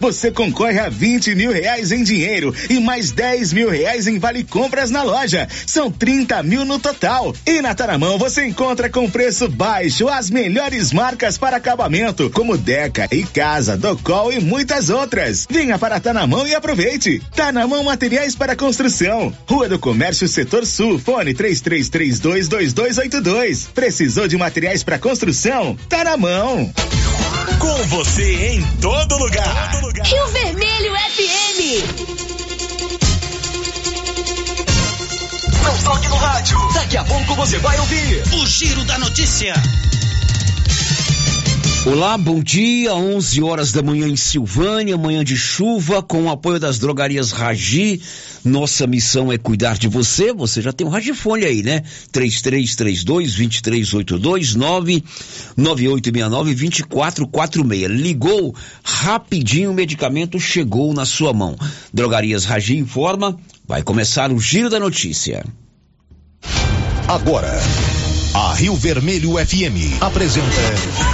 você concorre a 20 mil reais em dinheiro e mais 10 mil reais em vale compras na loja. São 30 mil no total. E na Taramão você encontra com preço baixo as melhores marcas para acabamento, como Deca e Casa, Docol e muitas outras. Venha para Tanamão e aproveite. Tanamão Materiais para Construção. Rua do Comércio Setor Sul. Fone 33322282. Precisou de materiais para construção? Tá na mão. Com você em todo lugar. Todo lugar. Rio Vermelho FM. Não toque no rádio. Daqui a pouco você vai ouvir o Giro da Notícia. Olá, bom dia. 11 horas da manhã em Silvânia, manhã de chuva, com o apoio das drogarias Ragi. Nossa missão é cuidar de você. Você já tem um Ragifone aí, né? 3332-2382, 99869-2446. Ligou, rapidinho o medicamento chegou na sua mão. Drogarias Ragi informa, vai começar o Giro da Notícia. Agora, a Rio Vermelho FM apresenta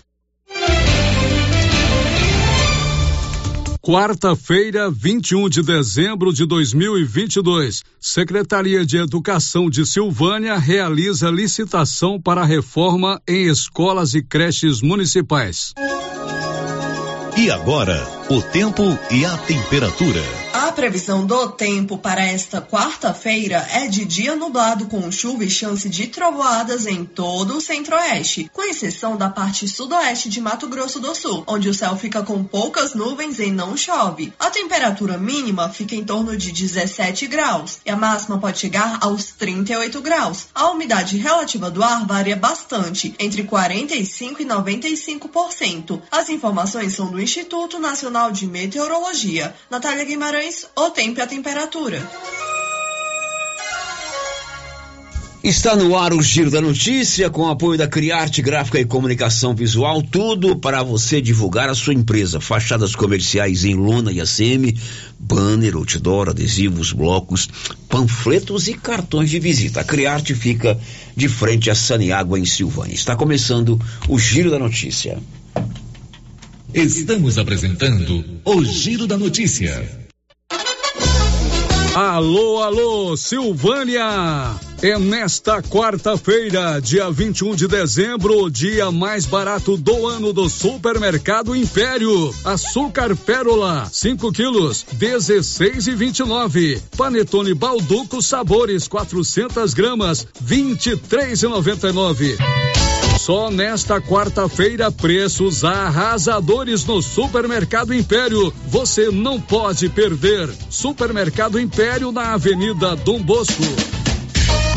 Quarta-feira, 21 de dezembro de 2022, Secretaria de Educação de Silvânia realiza licitação para reforma em escolas e creches municipais. E agora, o tempo e a temperatura. A previsão do tempo para esta quarta-feira é de dia nublado com chuva e chance de trovoadas em todo o centro-oeste, com exceção da parte sudoeste de Mato Grosso do Sul, onde o céu fica com poucas nuvens e não chove. A temperatura mínima fica em torno de 17 graus e a máxima pode chegar aos 38 graus. A umidade relativa do ar varia bastante, entre 45 e 95%. As informações são do Instituto Nacional de Meteorologia. Natália Guimarães o tempo e a temperatura. Está no ar o Giro da Notícia com apoio da Criarte Gráfica e Comunicação Visual, tudo para você divulgar a sua empresa. Fachadas comerciais em lona e ACM, banner, outdoor, adesivos, blocos, panfletos e cartões de visita. A Criarte fica de frente a Saniágua em Silvânia. Está começando o Giro da Notícia. Estamos apresentando o Giro da Notícia. Alô, alô, Silvânia! É nesta quarta-feira, dia 21 de dezembro, o dia mais barato do ano do Supermercado Império. Açúcar Pérola, 5 quilos, 16 e 29. Panetone Balduco Sabores, 400 gramas, 23 e 99. Só nesta quarta-feira, preços arrasadores no Supermercado Império. Você não pode perder. Supermercado Império na Avenida Dom Bosco.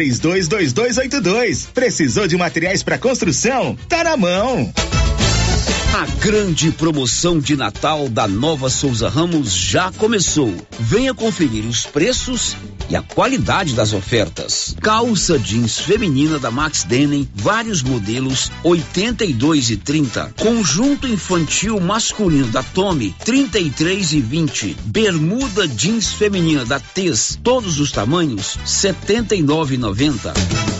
322282. Precisou de materiais para construção? Tá na mão. A grande promoção de Natal da Nova Souza Ramos já começou. Venha conferir os preços e a qualidade das ofertas. Calça jeans feminina da Max Denim, vários modelos 82 e 30. Conjunto infantil masculino da Tommy 33 e 20. Bermuda jeans feminina da Tez, todos os tamanhos 79,90.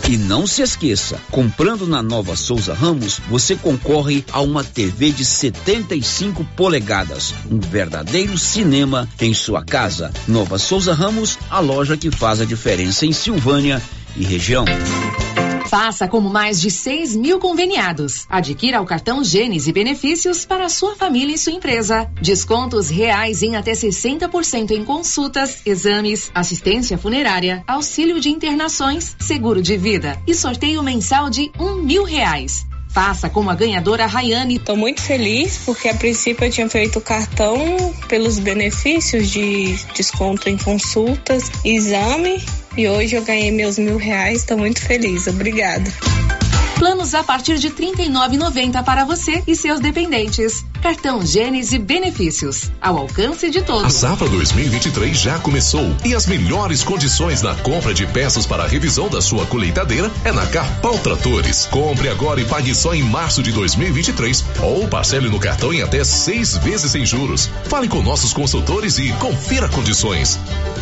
E não se esqueça, comprando na Nova Souza Ramos, você concorre a uma TV de 75 polegadas, um verdadeiro cinema em sua casa. Nova Souza Ramos, a loja que faz a diferença em Silvânia e região. Faça como mais de 6 mil conveniados. Adquira o cartão Gênesis e benefícios para sua família e sua empresa. Descontos reais em até 60% em consultas, exames, assistência funerária, auxílio de internações, seguro de vida e sorteio mensal de um mil reais. Faça como a ganhadora Rayane. Estou muito feliz porque a princípio eu tinha feito o cartão pelos benefícios de desconto em consultas, exame e hoje eu ganhei meus mil reais. Estou muito feliz. Obrigada. Planos a partir de R$ 39,90 para você e seus dependentes. Cartão Gênesis Benefícios. Ao alcance de todos. A safra 2023 já começou e as melhores condições na compra de peças para a revisão da sua colheitadeira é na Carpal Tratores. Compre agora e pague só em março de 2023 ou parcele no cartão em até seis vezes sem juros. Fale com nossos consultores e confira condições.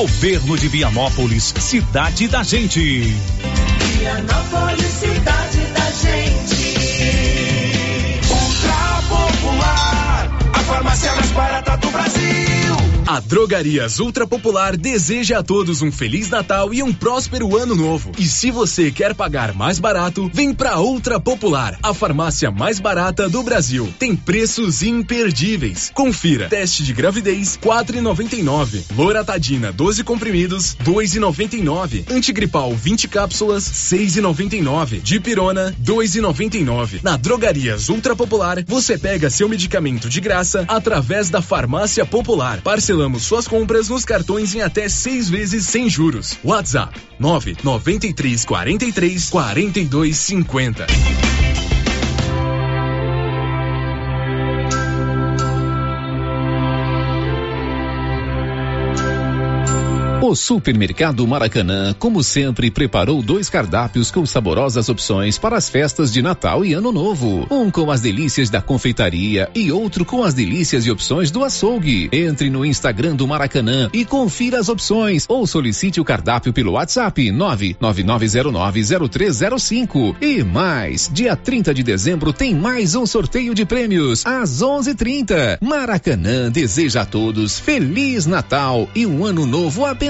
Governo de Vianópolis, cidade da gente. Vianópolis, cidade da gente. Ultra popular, a farmácia mais barata do Brasil. A Drogarias Ultra Popular deseja a todos um feliz Natal e um próspero ano novo. E se você quer pagar mais barato, vem pra Ultra Popular, a farmácia mais barata do Brasil. Tem preços imperdíveis. Confira: teste de gravidez 4,99, Loratadina 12 comprimidos 2,99, antigripal 20 cápsulas 6,99, Dipirona 2,99. Na Drogarias Ultra Popular, você pega seu medicamento de graça através da farmácia popular. Parcelando Parcelamos suas compras nos cartões em até seis vezes sem juros. WhatsApp 993 43 42 50. O Supermercado Maracanã, como sempre, preparou dois cardápios com saborosas opções para as festas de Natal e Ano Novo. Um com as delícias da confeitaria e outro com as delícias e opções do açougue. Entre no Instagram do Maracanã e confira as opções ou solicite o cardápio pelo WhatsApp 999090305. E mais, dia 30 de dezembro tem mais um sorteio de prêmios às 11:30. Maracanã deseja a todos feliz Natal e um ano novo abençoado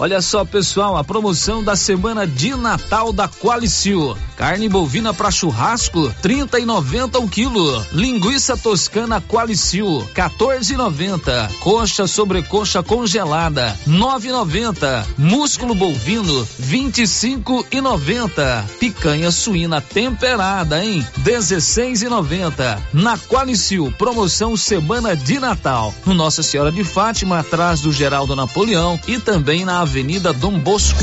Olha só, pessoal, a promoção da semana de Natal da Qualicil. Carne bovina para churrasco, trinta e noventa o quilo. Linguiça toscana Qualicil, 14,90. Coxa sobrecoxa congelada, 9,90. Músculo bovino, 25,90. Picanha suína temperada, hein? 16,90. Na Qualicil, promoção semana de Natal. No Nossa Senhora de Fátima, atrás do Geraldo Napoleão e também na Avenida Dom Bosco.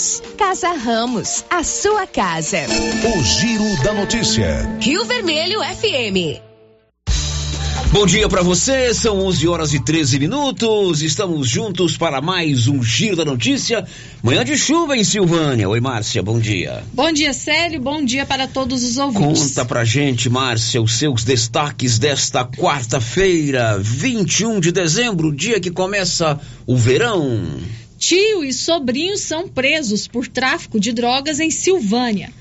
Casa Ramos, a sua casa. O Giro da Notícia. Rio Vermelho FM. Bom dia para você, são 11 horas e 13 minutos. Estamos juntos para mais um Giro da Notícia. Manhã de chuva em Silvânia. Oi, Márcia, bom dia. Bom dia, Célio. Bom dia para todos os ouvintes. Conta pra gente, Márcia, os seus destaques desta quarta-feira, 21 de dezembro, dia que começa o verão. Tio e sobrinho são presos por tráfico de drogas em Silvânia.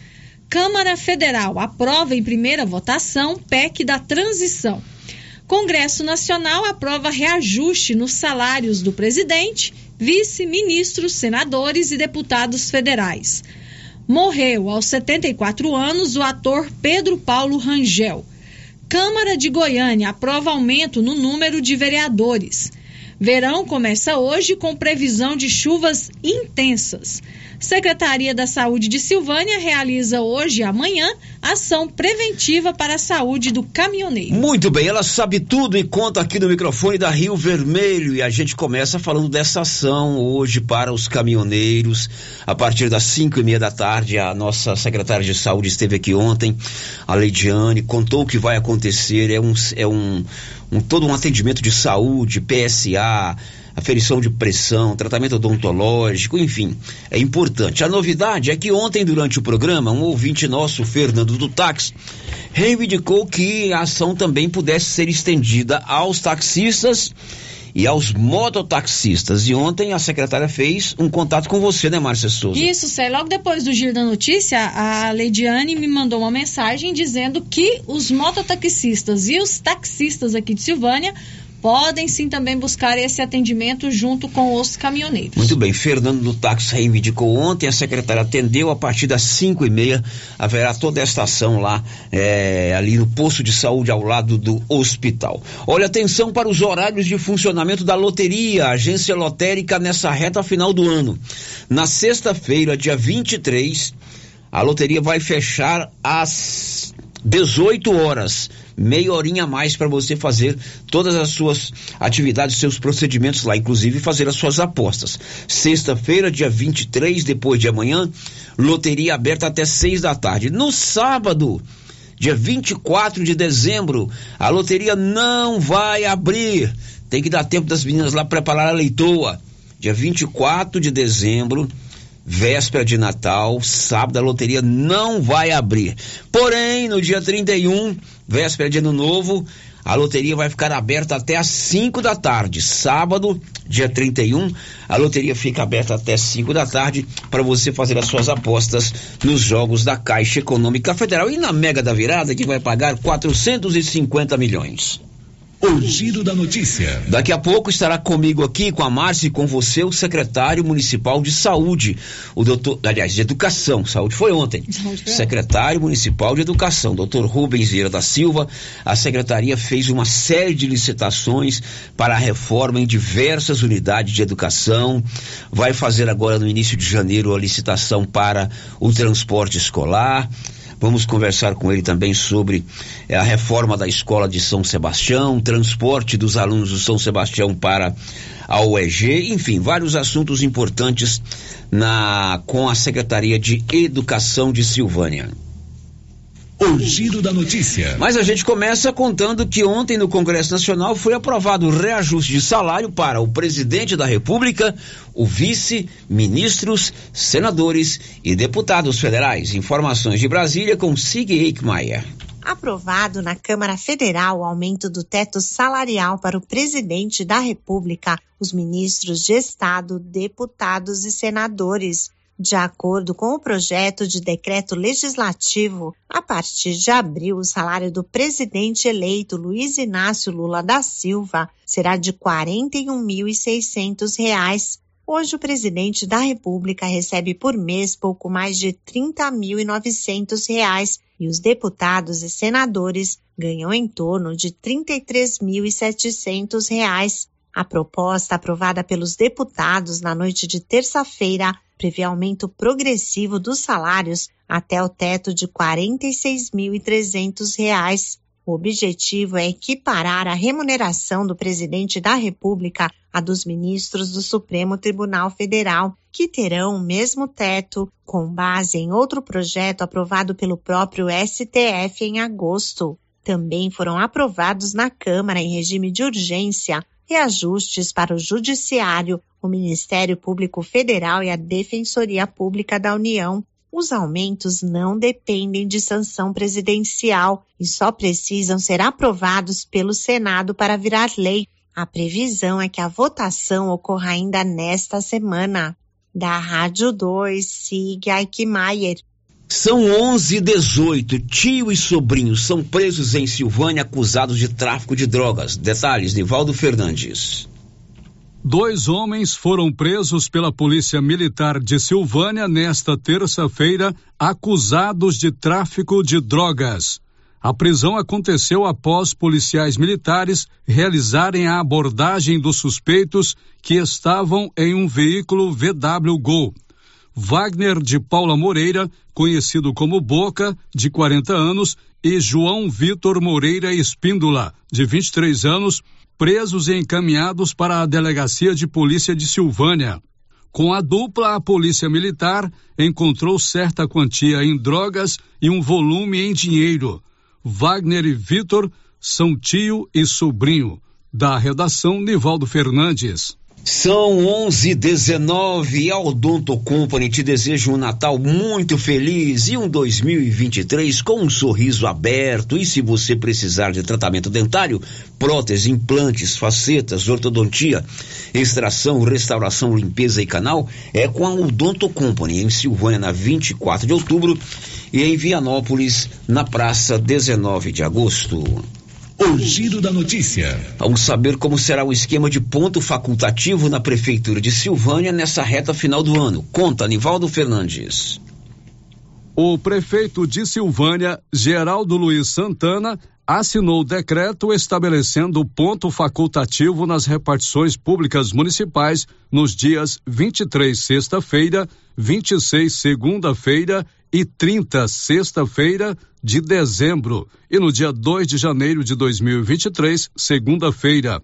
Câmara Federal aprova em primeira votação PEC da transição. Congresso Nacional aprova reajuste nos salários do presidente, vice-ministros, senadores e deputados federais. Morreu aos 74 anos o ator Pedro Paulo Rangel. Câmara de Goiânia aprova aumento no número de vereadores. Verão começa hoje com previsão de chuvas intensas. Secretaria da Saúde de Silvânia realiza hoje e amanhã ação preventiva para a saúde do caminhoneiro. Muito bem, ela sabe tudo e conta aqui no microfone da Rio Vermelho e a gente começa falando dessa ação hoje para os caminhoneiros. A partir das cinco e meia da tarde, a nossa secretária de saúde esteve aqui ontem, a Leidiane, contou o que vai acontecer. É um, é um, um todo um atendimento de saúde, PSA aferição de pressão, tratamento odontológico, enfim, é importante. A novidade é que ontem, durante o programa, um ouvinte nosso, Fernando do Táxi, reivindicou que a ação também pudesse ser estendida aos taxistas e aos mototaxistas. E ontem a secretária fez um contato com você, né, Márcia Souza? Isso, Cé. Logo depois do giro da notícia, a Leidiane me mandou uma mensagem dizendo que os mototaxistas e os taxistas aqui de Silvânia podem sim também buscar esse atendimento junto com os caminhoneiros. Muito bem, Fernando do Táxi reivindicou ontem, a secretária atendeu, a partir das cinco e meia haverá toda esta ação lá, é, ali no posto de saúde ao lado do hospital. Olha, atenção para os horários de funcionamento da loteria, agência lotérica nessa reta final do ano. Na sexta-feira, dia 23, a loteria vai fechar às 18 horas meia horinha a mais para você fazer todas as suas atividades, seus procedimentos lá, inclusive fazer as suas apostas. Sexta-feira, dia 23, depois de amanhã, loteria aberta até seis da tarde. No sábado, dia 24 de dezembro, a loteria não vai abrir. Tem que dar tempo das meninas lá preparar a leitoa. Dia 24 de dezembro, véspera de Natal, sábado a loteria não vai abrir. Porém, no dia 31, véspera de Ano Novo, a loteria vai ficar aberta até às 5 da tarde. Sábado, dia 31, a loteria fica aberta até 5 da tarde para você fazer as suas apostas nos jogos da Caixa Econômica Federal e na Mega da Virada que vai pagar 450 milhões. O giro da notícia. Daqui a pouco estará comigo aqui, com a Márcia e com você, o secretário municipal de saúde, o doutor, aliás, de educação, saúde foi ontem. Secretário municipal de educação, doutor Rubens Vieira da Silva. A secretaria fez uma série de licitações para a reforma em diversas unidades de educação. Vai fazer agora no início de janeiro a licitação para o transporte escolar. Vamos conversar com ele também sobre eh, a reforma da escola de São Sebastião, transporte dos alunos do São Sebastião para a UEG, enfim, vários assuntos importantes na com a Secretaria de Educação de Silvânia. O giro da notícia. Mas a gente começa contando que ontem no Congresso Nacional foi aprovado o reajuste de salário para o presidente da República, o vice, ministros, senadores e deputados federais. Informações de Brasília com Sig Eichmeier. Aprovado na Câmara Federal o aumento do teto salarial para o presidente da República, os ministros de Estado, deputados e senadores. De acordo com o projeto de decreto legislativo, a partir de abril, o salário do presidente eleito Luiz Inácio Lula da Silva será de R$ 41.600. Hoje, o presidente da República recebe por mês pouco mais de R$ 30.900 e os deputados e senadores ganham em torno de R$ 33.700. A proposta aprovada pelos deputados na noite de terça-feira prevê aumento progressivo dos salários até o teto de R$ 46.300. O objetivo é equiparar a remuneração do presidente da República à dos ministros do Supremo Tribunal Federal, que terão o mesmo teto, com base em outro projeto aprovado pelo próprio STF em agosto. Também foram aprovados na Câmara, em regime de urgência, reajustes para o Judiciário, o Ministério Público Federal e a Defensoria Pública da União. Os aumentos não dependem de sanção presidencial e só precisam ser aprovados pelo Senado para virar lei. A previsão é que a votação ocorra ainda nesta semana. Da Rádio 2, Sig Aikmaier. São 11 e 18. Tio e sobrinho são presos em Silvânia acusados de tráfico de drogas. Detalhes, Nivaldo Fernandes. Dois homens foram presos pela Polícia Militar de Silvânia nesta terça-feira, acusados de tráfico de drogas. A prisão aconteceu após policiais militares realizarem a abordagem dos suspeitos que estavam em um veículo VW Gol. Wagner de Paula Moreira, conhecido como Boca, de 40 anos, e João Vitor Moreira Espíndola, de 23 anos, presos e encaminhados para a Delegacia de Polícia de Silvânia. Com a dupla, a Polícia Militar encontrou certa quantia em drogas e um volume em dinheiro. Wagner e Vitor são tio e sobrinho. Da redação, Nivaldo Fernandes. São 11 19 e a Odonto Company te deseja um Natal muito feliz e um 2023 com um sorriso aberto. E se você precisar de tratamento dentário, prótese, implantes, facetas, ortodontia, extração, restauração, limpeza e canal, é com a Odonto Company em Silvânia na 24 de outubro e em Vianópolis na praça 19 de agosto. O giro da notícia. Vamos saber como será o esquema de ponto facultativo na Prefeitura de Silvânia nessa reta final do ano. Conta, Nivaldo Fernandes. O prefeito de Silvânia, Geraldo Luiz Santana, assinou o decreto estabelecendo ponto facultativo nas repartições públicas municipais nos dias 23, sexta-feira, 26, segunda-feira e 30, sexta-feira de dezembro, e no dia 2 de janeiro de 2023, segunda-feira.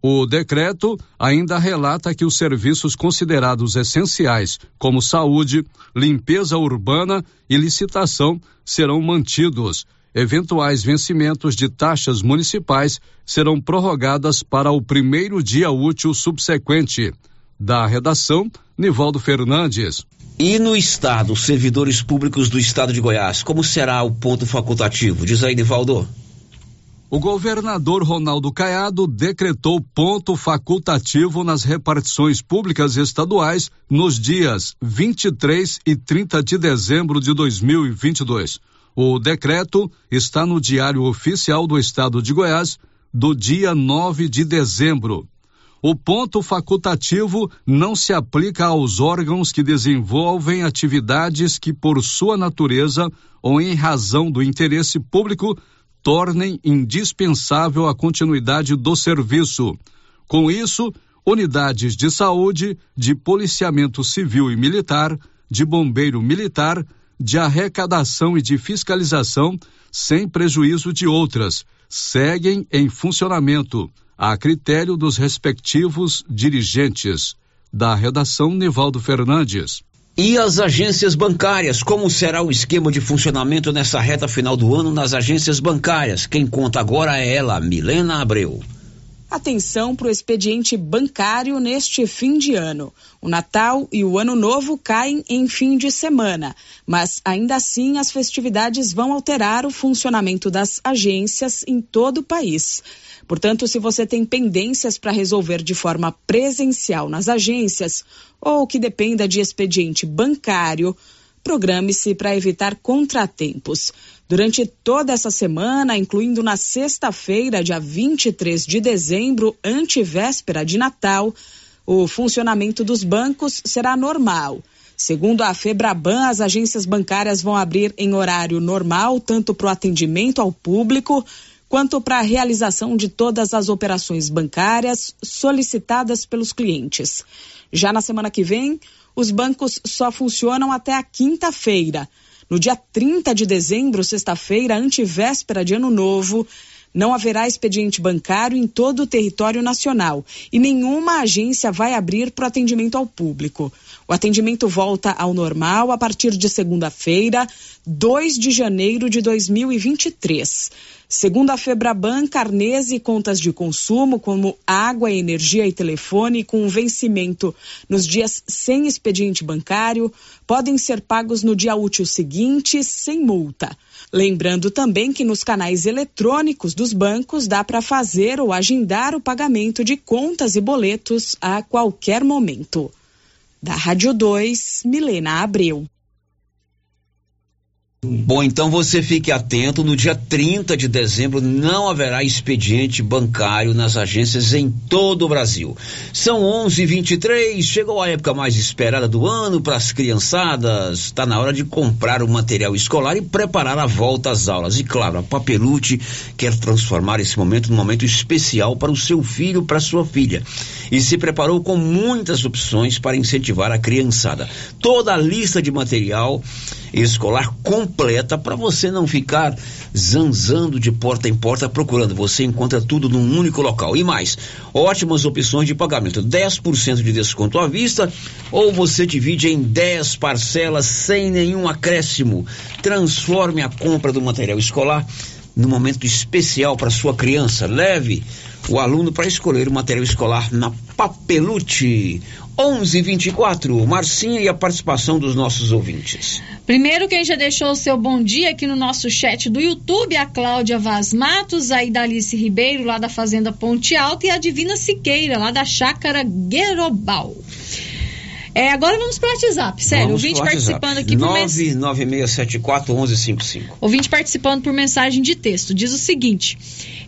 O decreto ainda relata que os serviços considerados essenciais, como saúde, limpeza urbana e licitação, serão mantidos. Eventuais vencimentos de taxas municipais serão prorrogadas para o primeiro dia útil subsequente. Da redação, Nivaldo Fernandes. E no Estado, servidores públicos do Estado de Goiás, como será o ponto facultativo? Diz aí, Nivaldo. O governador Ronaldo Caiado decretou ponto facultativo nas repartições públicas estaduais nos dias 23 e 30 de dezembro de 2022. O decreto está no Diário Oficial do Estado de Goiás do dia 9 de dezembro. O ponto facultativo não se aplica aos órgãos que desenvolvem atividades que, por sua natureza ou em razão do interesse público, tornem indispensável a continuidade do serviço. Com isso, unidades de saúde, de policiamento civil e militar, de bombeiro militar, de arrecadação e de fiscalização, sem prejuízo de outras, seguem em funcionamento a critério dos respectivos dirigentes. Da redação Nivaldo Fernandes. E as agências bancárias, como será o esquema de funcionamento nessa reta final do ano nas agências bancárias? Quem conta agora é ela, Milena Abreu. Atenção para o expediente bancário neste fim de ano. O Natal e o Ano Novo caem em fim de semana, mas ainda assim as festividades vão alterar o funcionamento das agências em todo o país. Portanto, se você tem pendências para resolver de forma presencial nas agências ou que dependa de expediente bancário, programe-se para evitar contratempos. Durante toda essa semana, incluindo na sexta-feira, dia 23 de dezembro, antevéspera de Natal, o funcionamento dos bancos será normal. Segundo a Febraban, as agências bancárias vão abrir em horário normal, tanto para o atendimento ao público quanto para a realização de todas as operações bancárias solicitadas pelos clientes. Já na semana que vem, os bancos só funcionam até a quinta-feira. No dia 30 de dezembro, sexta-feira, antevéspera de Ano Novo, não haverá expediente bancário em todo o território nacional e nenhuma agência vai abrir para o atendimento ao público. O atendimento volta ao normal a partir de segunda-feira, 2 de janeiro de 2023. Segundo a Febraban, carnês e contas de consumo, como água, energia e telefone, com vencimento nos dias sem expediente bancário, podem ser pagos no dia útil seguinte, sem multa. Lembrando também que nos canais eletrônicos dos bancos dá para fazer ou agendar o pagamento de contas e boletos a qualquer momento. Da Rádio 2, Milena Abreu. Bom, então você fique atento. No dia 30 de dezembro não haverá expediente bancário nas agências em todo o Brasil. São 11:23. Chegou a época mais esperada do ano para as criançadas. Está na hora de comprar o material escolar e preparar a volta às aulas. E claro, a Papelute quer transformar esse momento num momento especial para o seu filho, para sua filha. E se preparou com muitas opções para incentivar a criançada. Toda a lista de material escolar completa para você não ficar zanzando de porta em porta procurando. Você encontra tudo num único local. E mais, ótimas opções de pagamento: 10% de desconto à vista ou você divide em 10 parcelas sem nenhum acréscimo. Transforme a compra do material escolar num momento especial para sua criança. Leve o aluno para escolher o material escolar na Papelute. 11:24. Marcinha e a participação dos nossos ouvintes. Primeiro, quem já deixou o seu bom dia aqui no nosso chat do YouTube, a Cláudia Vaz Matos, a Idalice Ribeiro, lá da Fazenda Ponte Alta, e a Divina Siqueira, lá da Chácara Guerobal. É, agora vamos para o WhatsApp, sério. Vamos ouvinte participando aqui por mensagem. 996741155. Ouvinte participando por mensagem de texto. Diz o seguinte: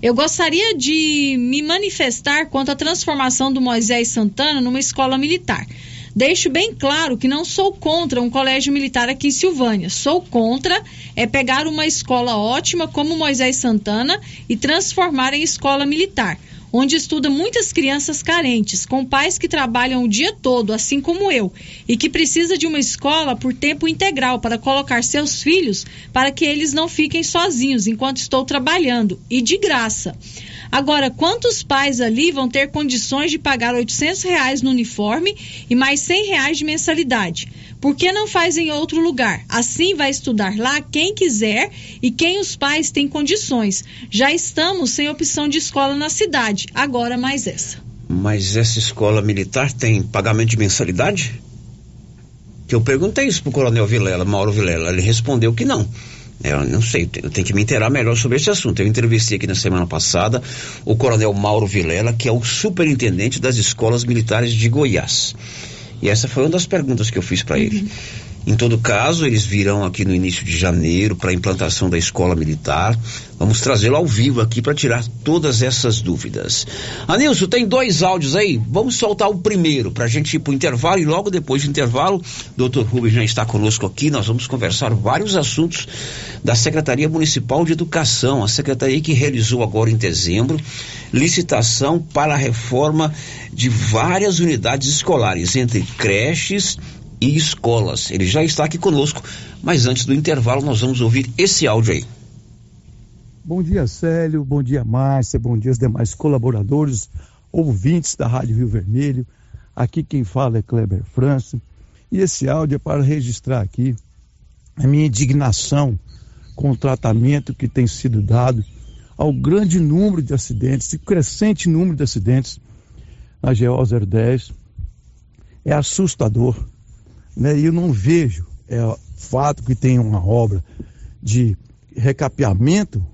Eu gostaria de me manifestar quanto à transformação do Moisés Santana numa escola militar. Deixo bem claro que não sou contra um colégio militar aqui em Silvânia. Sou contra é pegar uma escola ótima como Moisés Santana e transformar em escola militar, onde estuda muitas crianças carentes, com pais que trabalham o dia todo, assim como eu, e que precisa de uma escola por tempo integral para colocar seus filhos para que eles não fiquem sozinhos enquanto estou trabalhando e de graça. Agora, quantos pais ali vão ter condições de pagar 800 reais no uniforme e mais 100 reais de mensalidade? Por que não faz em outro lugar? Assim vai estudar lá quem quiser e quem os pais têm condições. Já estamos sem opção de escola na cidade, agora mais essa. Mas essa escola militar tem pagamento de mensalidade? Que eu perguntei isso pro Coronel Vilela, Mauro Vilela. Ele respondeu que não. Eu não sei, eu tenho que me inteirar melhor sobre esse assunto. Eu entrevistei aqui na semana passada o Coronel Mauro Vilela, que é o superintendente das escolas militares de Goiás. E essa foi uma das perguntas que eu fiz para ele. Em todo caso, eles virão aqui no início de janeiro para a implantação da escola militar. Vamos trazê-lo ao vivo aqui para tirar todas essas dúvidas. Anilson, tem dois áudios aí. Vamos soltar o primeiro para a gente ir para o intervalo e logo depois do intervalo, doutor Rubens já está conosco aqui. Nós vamos conversar vários assuntos da Secretaria Municipal de Educação, a secretaria que realizou agora em dezembro licitação para a reforma de várias unidades escolares, entre creches e escolas. Ele já está aqui conosco, mas antes do intervalo nós vamos ouvir esse áudio aí. Bom dia, Célio. Bom dia, Márcia. Bom dia aos demais colaboradores, ouvintes da Rádio Rio Vermelho. Aqui quem fala é Kleber França. E esse áudio é para registrar aqui a minha indignação com o tratamento que tem sido dado ao grande número de acidentes, e crescente número de acidentes na GO 010. É assustador né? E eu não vejo é, fato que tem uma obra de recapeamento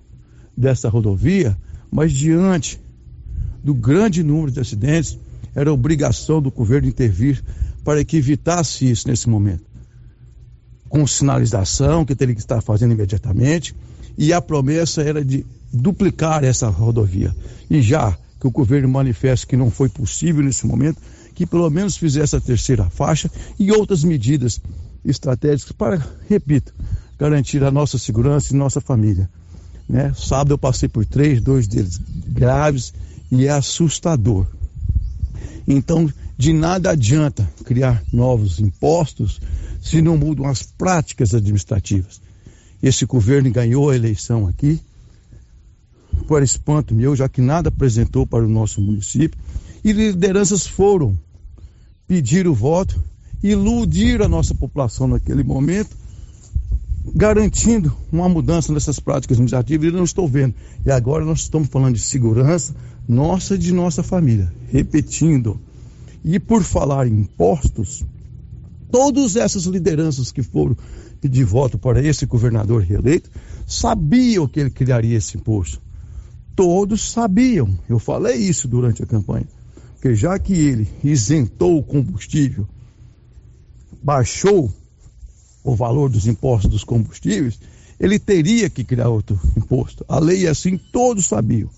dessa rodovia, mas diante do grande número de acidentes, era obrigação do governo intervir para que evitasse isso nesse momento. Com sinalização que teria que estar fazendo imediatamente, e a promessa era de duplicar essa rodovia. E já que o governo manifesta que não foi possível nesse momento, que pelo menos fizesse a terceira faixa e outras medidas estratégicas para, repito, garantir a nossa segurança e nossa família. Né? Sábado eu passei por três, dois deles graves e é assustador. Então, de nada adianta criar novos impostos se não mudam as práticas administrativas. Esse governo ganhou a eleição aqui, por espanto meu, já que nada apresentou para o nosso município, e lideranças foram pedir o voto, iludir a nossa população naquele momento, garantindo uma mudança nessas práticas administrativas, e não estou vendo. E agora nós estamos falando de segurança nossa e de nossa família. Repetindo. E por falar em impostos, todas essas lideranças que foram pedir voto para esse governador reeleito sabiam que ele criaria esse imposto. Todos sabiam. Eu falei isso durante a campanha. Porque já que ele isentou o combustível, baixou o valor dos impostos dos combustíveis, ele teria que criar outro imposto. A lei é assim, todos sabiam.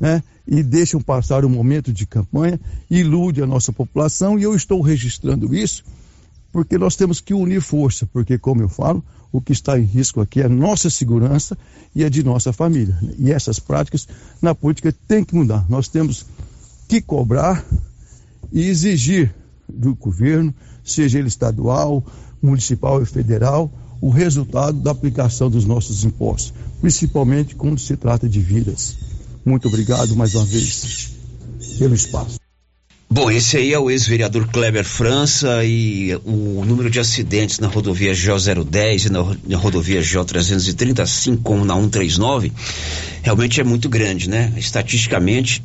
Né? E deixam passar o momento de campanha, ilude a nossa população, e eu estou registrando isso porque nós temos que unir força, porque, como eu falo, o que está em risco aqui é a nossa segurança e a de nossa família. E essas práticas na política têm que mudar. Nós temos que cobrar e exigir do governo, seja ele estadual, municipal e federal, o resultado da aplicação dos nossos impostos, principalmente quando se trata de vidas. Muito obrigado mais uma vez pelo espaço. Bom, esse aí é o ex-vereador Kleber França e o número de acidentes na rodovia G010 e na, rodovia G330, assim como na 139, realmente é muito grande, né? Estatisticamente,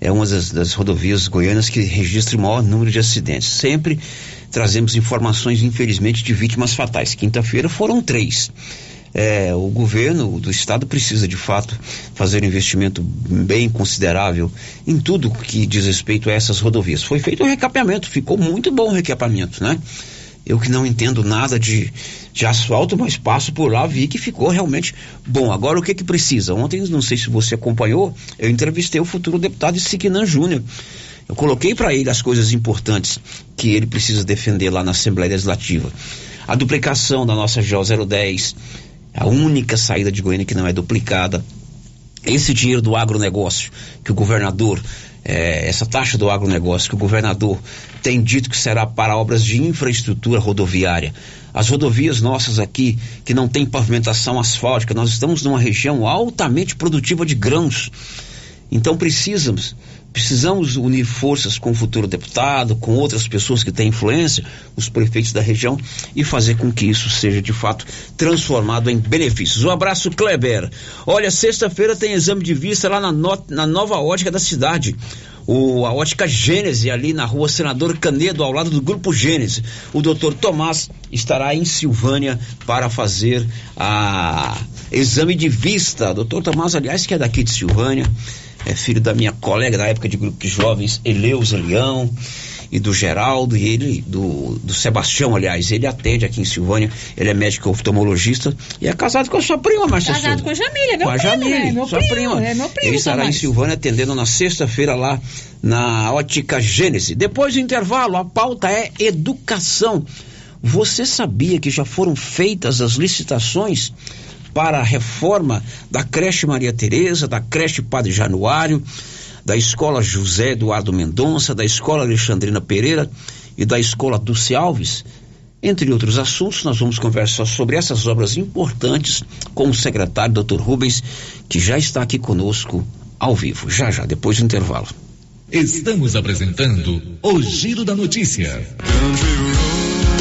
é uma das, das rodovias goianas que registra o maior número de acidentes. Sempre trazemos informações, infelizmente, de vítimas fatais. Quinta-feira foram três. é, o governo do estado precisa de fato fazer um investimento bem considerável em tudo que diz respeito a essas rodovias. Foi feito um recapeamento, ficou muito bom o recapeamento, né? Eu que não entendo nada de, de asfalto, mas passo por lá, vi que ficou realmente bom. Agora o que que precisa? Ontem, não sei se você acompanhou, eu entrevistei o futuro deputado Siquinan Júnior. Eu coloquei para ele as coisas importantes que ele precisa defender lá na Assembleia Legislativa. A duplicação da nossa GO 010, a única saída de Goiânia que não é duplicada. Esse dinheiro do agronegócio que o governador, é, essa taxa do agronegócio que o governador tem dito que será para obras de infraestrutura rodoviária. As rodovias nossas aqui, que não tem pavimentação asfáltica, nós estamos numa região altamente produtiva de grãos. Então precisamos Precisamos unir forças com o futuro deputado, com outras pessoas que têm influência, os prefeitos da região, e fazer com que isso seja de fato transformado em benefícios. Um abraço, Kleber. Olha, sexta-feira tem exame de vista lá na, no, na nova ótica da cidade. O, a ótica Gênese, ali na rua Senador Canedo, ao lado do Grupo Gênese. O doutor Tomás estará em Silvânia para fazer a exame de vista. Doutor Tomás, aliás, que é daqui de Silvânia é filho da minha colega da época de grupo de jovens, Eleusa Leão, e do Geraldo, e ele, do, do Sebastião, aliás, ele atende aqui em Silvânia, ele é médico oftalmologista e é casado com a sua prima, Marcia Casado com a Jamília, meu com a primo, Jamília, né? Meu sua primo, prima. é meu primo, Ele estará em. Silvânia atendendo na sexta-feira lá na Ótica Gênese. Depois do intervalo, a pauta é educação. Você sabia que já foram feitas as licitações para a reforma da creche Maria Tereza, da creche Padre Januário, da escola José Eduardo Mendonça, da escola Alexandrina Pereira e da escola Dulce Alves? Entre outros assuntos, nós vamos conversar sobre essas obras importantes com o secretário Dr. Rubens, que já está aqui conosco ao vivo, já já, depois do intervalo. Estamos apresentando o Giro da Notícia.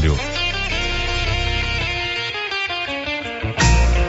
trabalho.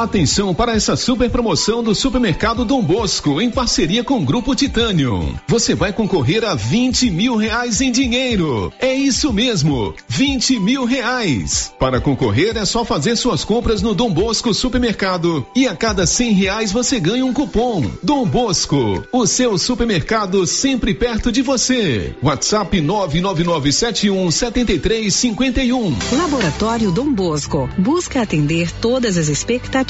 Atenção para essa super promoção do Supermercado Dom Bosco em parceria com o Grupo Titânio. Você vai concorrer a 20 mil reais em dinheiro. É isso mesmo, 20 mil reais. Para concorrer é só fazer suas compras no Dom Bosco Supermercado e a cada 100 reais você ganha um cupom. Dom Bosco, o seu supermercado sempre perto de você. WhatsApp 99971 7351. Laboratório Dom Bosco busca atender todas as expectativas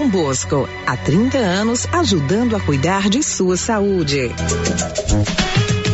Bosco, há 30 anos ajudando a cuidar de sua saúde.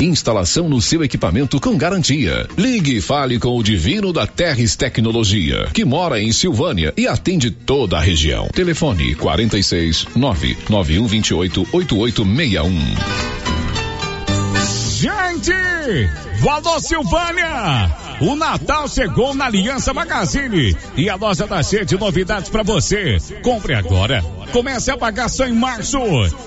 Instalação no seu equipamento com garantia. Ligue e fale com o Divino da Terres Tecnologia, que mora em Silvânia e atende toda a região. Telefone 46 991 28 8861. Gente! Valor Silvânia! O Natal chegou na Aliança Magazine e a loja da cheia de novidades para você. Compre agora. Comece a pagar só em março.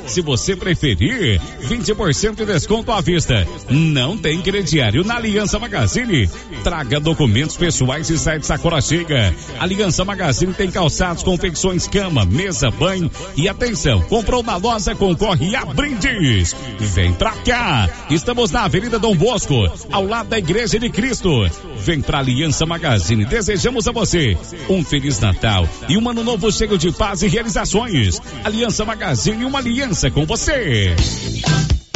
Se você preferir, 20% de desconto à vista. Não tem crediário na Aliança Magazine. Traga documentos pessoais e sai de sacola chega. Aliança Magazine tem calçados, confecções, cama, mesa, banho e atenção. Comprou na loja, concorre a brindes. Vem pra cá. Estamos na Avenida Dom Bosco, ao lado da Igreja de Cristo. Vem pra Aliança Magazine. Desejamos a você um Feliz Natal e um ano novo cheio de paz e realizações. Aliança Magazine, uma aliança com você.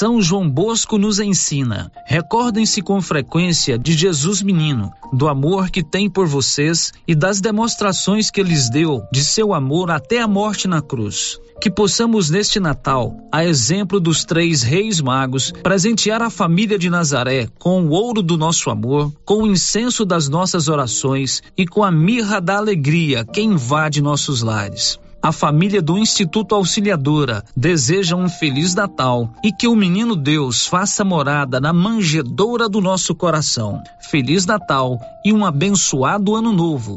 São João Bosco nos ensina. Recordem-se com frequência de Jesus menino, do amor que tem por vocês e das demonstrações que lhes deu de seu amor até a morte na cruz. Que possamos neste Natal, a exemplo dos três reis magos, presentear a família de Nazaré com o ouro do nosso amor, com o incenso das nossas orações e com a mirra da alegria que invade nossos lares. A família do Instituto Auxiliadora deseja um feliz Natal e que o menino Deus faça morada na manjedoura do nosso coração. Feliz Natal e um abençoado ano novo.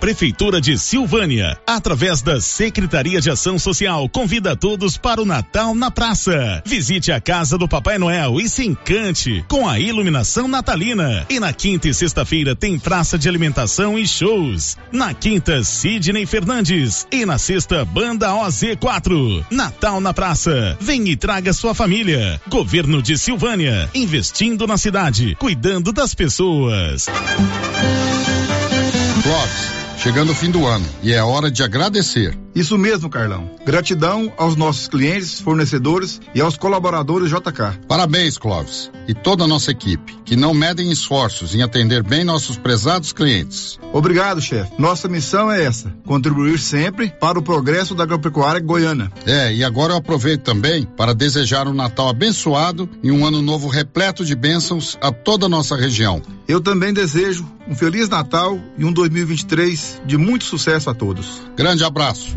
Prefeitura de Silvânia, através da Secretaria de Ação Social, convida todos para o Natal na Praça. Visite a casa do Papai Noel e se encante com a iluminação natalina. E na quinta e sexta-feira tem praça de alimentação e shows. Na quinta, Sidney Fernandes. E na sexta, Banda OZ4. Natal na Praça. Vem e traga sua família. Governo de Silvânia, investindo na cidade, cuidando das pessoas. Clóvis, chegando o fim do ano e é hora de agradecer. Isso mesmo, Carlão. Gratidão aos nossos clientes, fornecedores e aos colaboradores JK. Parabéns, Clóvis, e toda a nossa equipe, que não medem esforços em atender bem nossos prezados clientes. Obrigado, chefe. Nossa missão é essa: contribuir sempre para o progresso da agropecuária goiana. É, e agora eu aproveito também para desejar um Natal abençoado e um ano novo repleto de bênçãos a toda a nossa região. Eu também desejo um feliz Natal e um 2023 de muito sucesso a todos. Grande abraço.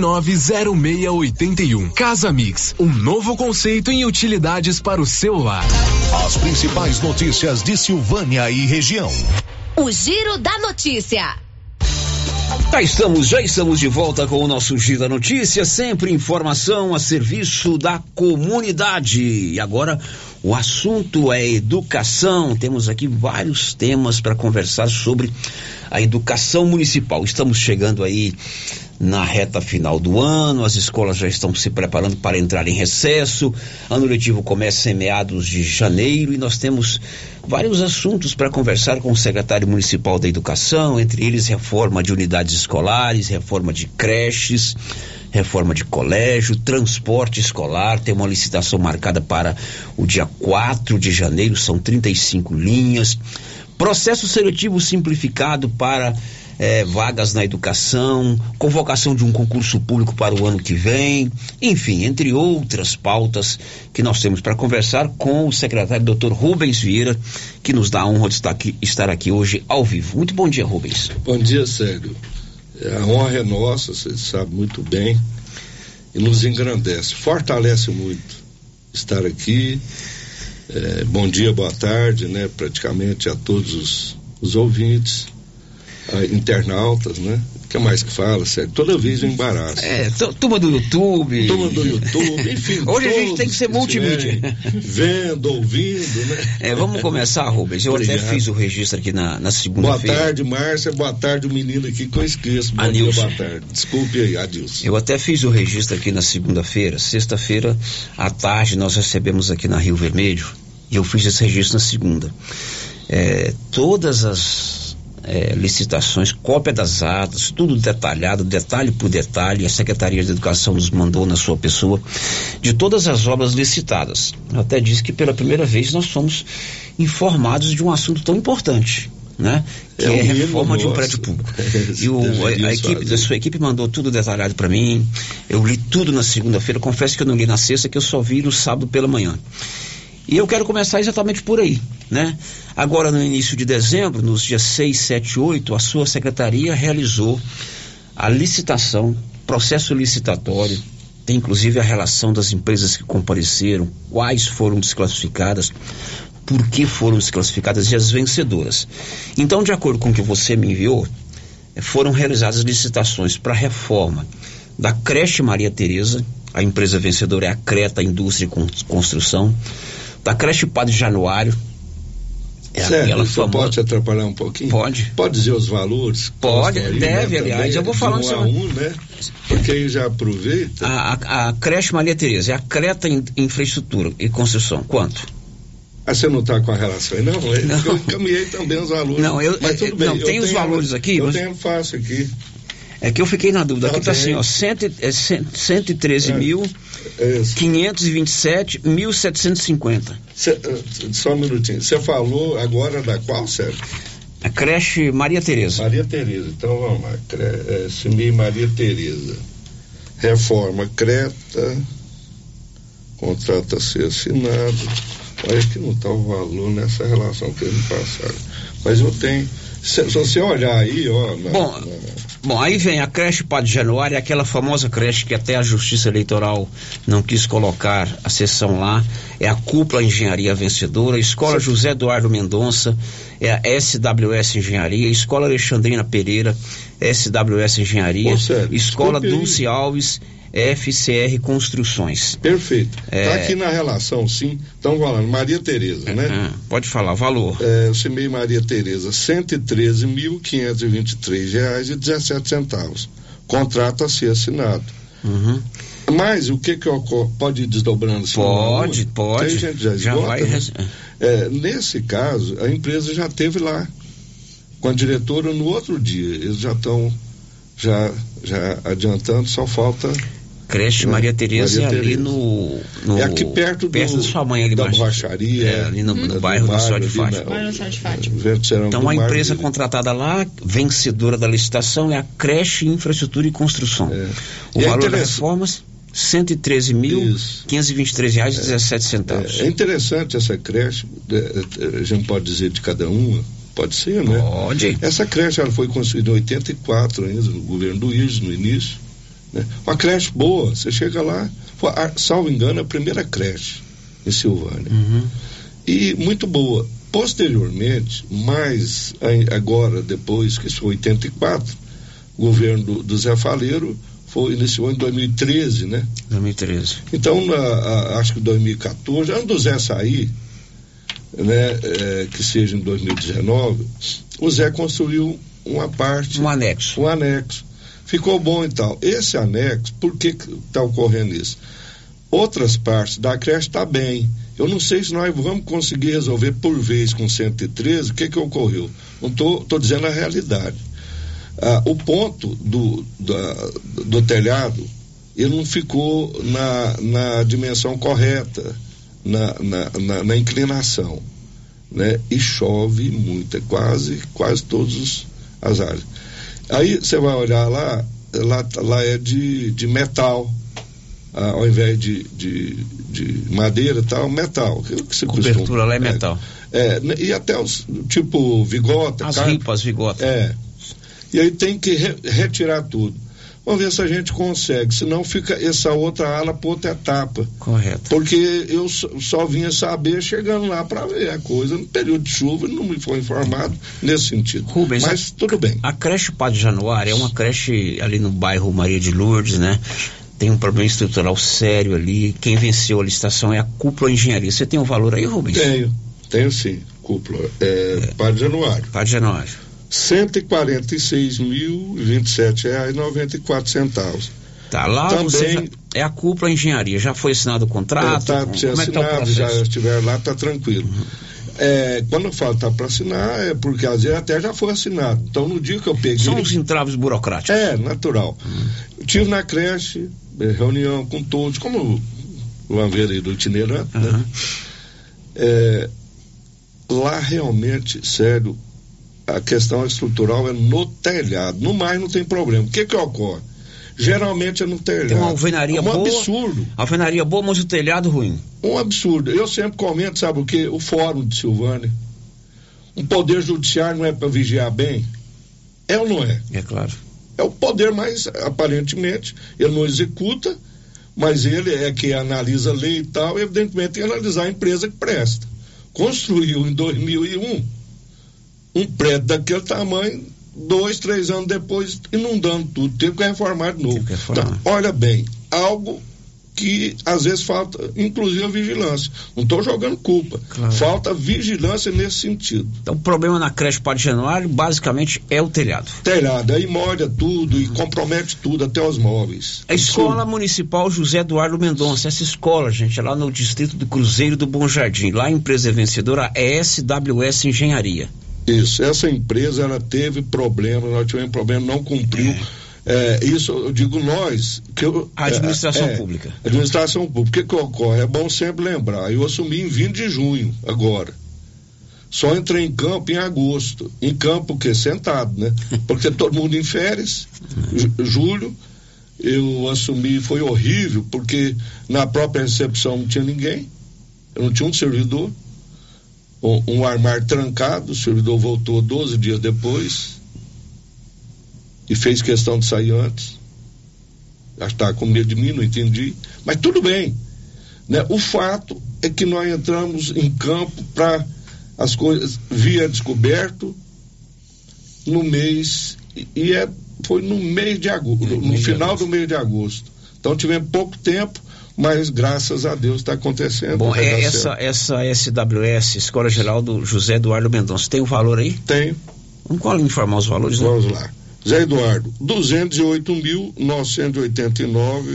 99990681. Casa Mix, um novo conceito em utilidades para o celular. As principais notícias de Silvânia e região. O Giro da Notícia. Já estamos, já estamos de volta com o nosso Giro da Notícia, sempre informação a serviço da comunidade. E agora o assunto é educação. Temos aqui vários temas para conversar sobre a educação municipal. Estamos chegando aí na reta final do ano, as escolas já estão se preparando para entrar em recesso, ano letivo começa em meados de janeiro e nós temos vários assuntos para conversar com o secretário municipal da educação, entre eles reforma de unidades escolares, reforma de creches, reforma de colégio, transporte escolar, tem uma licitação marcada para o dia 4 de janeiro, são 35 linhas. Processo seletivo simplificado para é, vagas na educação, convocação de um concurso público para o ano que vem, enfim, entre outras pautas que nós temos para conversar com o secretário Dr. Rubens Vieira, que nos dá a honra de estar aqui, estar aqui hoje ao vivo. Muito bom dia, Rubens. Bom dia, Sérgio. A honra é nossa, você sabe muito bem, e nos engrandece, fortalece muito estar aqui. É, bom dia, boa tarde, né? Praticamente a todos os, os ouvintes internautas, né? O que mais que fala, sério? Toda vez eu embaraço. É, turma do YouTube. Turma do YouTube, enfim. Hoje a gente tem que ser multimídia. Vendo, ouvindo, né? É, vamos começar, Rubens. Eu Obrigado. até fiz o registro aqui na, na segunda-feira. Boa tarde, Márcia. Boa tarde, o menino aqui que eu esqueço. Bom dia, boa tarde. Desculpe aí, Adilson. Eu até fiz o registro aqui na segunda-feira. Sexta-feira, à tarde, nós recebemos aqui na Rio Vermelho. E eu fiz esse registro na segunda. É, todas as é, licitações, cópia das atas, tudo detalhado, detalhe por detalhe. A Secretaria de Educação nos mandou na sua pessoa de todas as obras licitadas. Até disse que pela primeira vez nós somos informados de um assunto tão importante. Né? Que é, é a reforma de um prédio público. e o, a, a, equipe, a sua equipe mandou tudo detalhado para mim. Eu li tudo na segunda-feira. Confesso que eu não li na sexta, que eu só vi no sábado pela manhã. E eu quero começar exatamente por aí, né? Agora, no início de dezembro, nos dias 6, 7 e 8, a sua secretaria realizou a licitação, processo licitatório, tem inclusive a relação das empresas que compareceram, quais foram desclassificadas, por que foram desclassificadas e as vencedoras. Então, de acordo com o que você me enviou, foram realizadas licitações para reforma da creche Maria Tereza, a empresa vencedora é a Creta Indústria e Construção, da creche Padre Januário, é certo, aquela famosa... pode atrapalhar um pouquinho? Pode. Pode dizer os valores? Pode, deve, né, aliás. Eu vou falar um a um, né? Porque aí já aproveita. A, a, a creche Maria Tereza é a Creta Infraestrutura e Construção. Quanto? Ah, você não está com a relação aí? Não, é não. eu encaminhei também os valores. Não, eu, mas tudo bem. Não, tem os valores aqui? Eu mas... tenho fácil aqui. É que eu fiquei na dúvida. Aqui está assim, ó, cento, é, 113 é, mil, é 527, 1.750. só um minutinho. Você falou agora da qual, Sérgio? A creche Maria Tereza. Maria Tereza. Então vamos lá. Cre... É, CMI Maria Tereza. Reforma Creta. Contrato a ser assinado. Olha que não está o valor nessa relação que eles me passaram. Mas eu tenho. Se, se você olhar aí, ó. Na, Bom, na, Bom, aí vem a creche Padre Januário, aquela famosa creche que até a Justiça Eleitoral não quis colocar a sessão lá. É a Cúpula Engenharia Vencedora, Escola Sim. José Eduardo Mendonça, é a SWS Engenharia, Escola Alexandrina Pereira, SWS Engenharia, Escola Dulce Alves FCR Construções. Perfeito. Está é... aqui na relação, sim. Estão falando, Maria Tereza, né? Uhum. Pode falar, valor. É, o CMEI Maria Tereza, R$ 113.523,17. Contrato a ser assinado. Uhum. Mas o que que ocorre? Pode ir desdobrando? Pode, pode. Tem gente já, esgota, já vai... Né? É, nesse caso, a empresa já teve lá com a diretora no outro dia. Eles já estão já, já adiantando, só falta creche Maria Tereza Maria ali no, no, É aqui perto, perto do, da sua mãe ali da borracharia. É, ali no, no bairro do Senhor de Fátima. Então a empresa contratada lá, vencedora da licitação, é a creche Infraestrutura e Construção. É. O e é valor é das reformas. R$ 113.523,17. É, é interessante essa creche, a gente pode dizer de cada uma, pode ser, né? Pode. Essa creche ela foi construída em 84 ainda, no governo do Iris, no início. Né? Uma creche boa, você chega lá, salvo engano, a primeira creche em Silvânia. Uhum. E muito boa. Posteriormente, mais agora, depois, que isso foi 84, o governo do, do Zé Faleiro foi, iniciou em 2013, né? 2013. Então, na, a, acho que 2014, antes do Zé sair, né, é, que seja em 2019, o Zé construiu uma parte. Um anexo. Um anexo ficou bom e tal. Esse anexo, por que está ocorrendo isso? Outras partes da creche está bem. Eu não sei se nós vamos conseguir resolver por vez com 113 o que, que ocorreu. Não estou dizendo a realidade. Ah, o ponto do, da, do telhado ele não ficou na, na dimensão correta, na, na, na, na inclinação. Né? E chove muito, é quase, quase todas as áreas. Aí você vai olhar lá, lá, lá é de, de metal. Ah, ao invés de, de, de madeira e tal, metal. Que, que Cobertura costuma, lá é metal. É, é, e até os, tipo, vigota. As ripas, vigota. É. E aí tem que re, retirar tudo. Vamos ver se a gente consegue. Senão fica essa outra ala para outra etapa. Correto. Porque eu só, vinha saber chegando lá para ver a coisa. No período de chuva não me foi informado nesse sentido. Rubens, Mas a, tudo bem. A creche Padre Januário é uma creche ali no bairro Maria de Lourdes, né? Tem um problema estrutural sério ali. Quem venceu a licitação é a Cúpula Engenharia. Você tem o um valor aí, Rubens? Tenho, tenho sim. Cúpula. É, é. Padre Januário. Padre Januário. 146.027 reais 94 centavos. Tá, lá Também, você é a cúpula engenharia, já foi assinado o contrato? Está com, é assinado, é tá já estiver lá, está tranquilo. Uhum. É, quando eu falo tá para assinar, é porque às vezes até já foi assinado. Então no dia que eu peguei. São os entraves burocráticos. É, natural. Uhum. tive na creche, é, reunião com todos, como o aí do itinerante, uhum. né? É, lá realmente, sério, a questão estrutural é no telhado. No mais não tem problema. O que que ocorre? Geralmente é no telhado. Tem uma alvenaria é um boa. absurdo. Alvenaria boa, mas o telhado ruim. Um absurdo. Eu sempre comento, sabe o quê? O Fórum de Silvânia. Um poder judiciário não é para vigiar bem? É ou não é? É claro. É o poder mais, aparentemente, ele não executa, mas ele é que analisa a lei e tal, e evidentemente tem que analisar a empresa que presta. Construiu em 2001 um prédio daquele tamanho, dois, três anos depois, inundando tudo, teve que reformar de novo. Então, olha bem, algo que às vezes falta, inclusive a vigilância. Não estou jogando culpa. Claro. Falta vigilância nesse sentido. Então, o problema na creche Padre Januário, basicamente, é o telhado. Telhado, aí molha tudo e compromete tudo, até os móveis. A Escola Municipal José Eduardo Mendonça, essa escola, gente, é lá no distrito do Cruzeiro do Bom Jardim. Lá a empresa vencedora é SWS Engenharia. Isso, essa empresa ela teve problema, nós tivemos problema, não cumpriu. É, isso eu digo nós. Que eu, A administração é, é, pública. Administração pública. O que, que ocorre? É bom sempre lembrar. Eu assumi em 20 de junho, agora. Só entrei em campo em agosto. Em campo o quê? Sentado, né? Porque todo mundo em férias. Ju- Julho, eu assumi, foi horrível, porque na própria recepção não tinha ninguém. Eu não tinha um servidor. Um, armário trancado, o servidor voltou 12 dias depois e fez questão de sair antes. Já estava com medo de mim, não entendi. Mas tudo bem. Né? O fato é que nós entramos em campo para as coisas via descoberto no mês e- é, foi no mês de agosto, no, de final do mês de agosto. Então tivemos pouco tempo, mas graças a Deus está acontecendo. Bom, vai é essa, essa SWS, Escola Geral do José Eduardo Mendonça, tem o valor aí? Tem. Vamos qual informar os valores? né? Vamos lá. Zé Eduardo, R$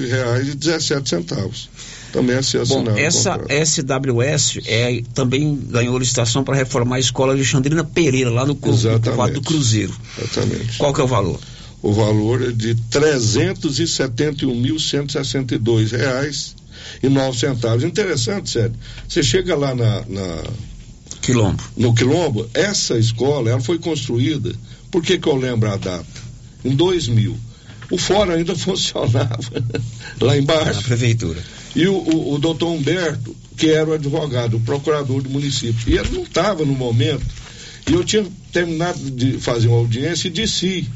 reais e 17 centavos. Também é se Bom, essa. SWS é, também ganhou licitação para reformar a escola Alexandrina Pereira, lá no, no quadro do Cruzeiro. Exatamente. Qual que é o valor? O valor é de R$ reais e nove centavos. Interessante, sério. Você chega lá na, na- Quilombo. no Quilombo, essa escola ela foi construída, por que, que eu lembro a data? Em 2000. O fórum ainda funcionava lá embaixo. Na prefeitura. E o, o, o doutor Humberto, que era o advogado, o procurador do município, e ele não estava no momento. E eu tinha terminado de fazer uma audiência e desci.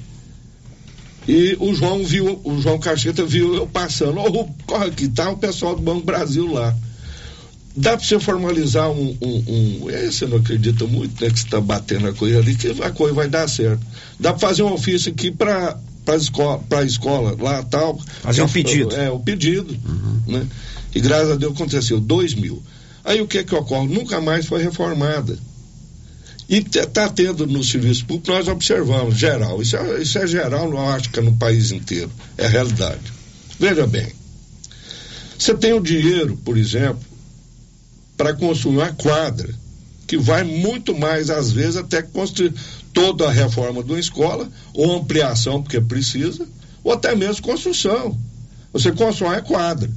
E o João viu, o João Cacheta viu eu passando. Ô, corre aqui, tá o pessoal do Banco Brasil lá. Dá para você formalizar um, um, um- é, Você não acredita muito, né? Que você está batendo a coisa ali, que a coisa vai dar certo. Dá para fazer um ofício aqui para para escola, pra escola lá tal. Fazer um pedido. É, o pedido. Né? E graças a Deus aconteceu, dois mil. Aí o que que ocorre? Nunca mais foi reformada. E está tendo no serviço público, nós observamos, geral. Isso é, isso é geral, não acho que é no país inteiro. É realidade. Veja bem. Você tem o dinheiro, por exemplo, para construir uma quadra, que vai muito mais, às vezes, até construir toda a reforma de uma escola, ou ampliação, porque precisa, ou até mesmo construção. Você constrói a quadra.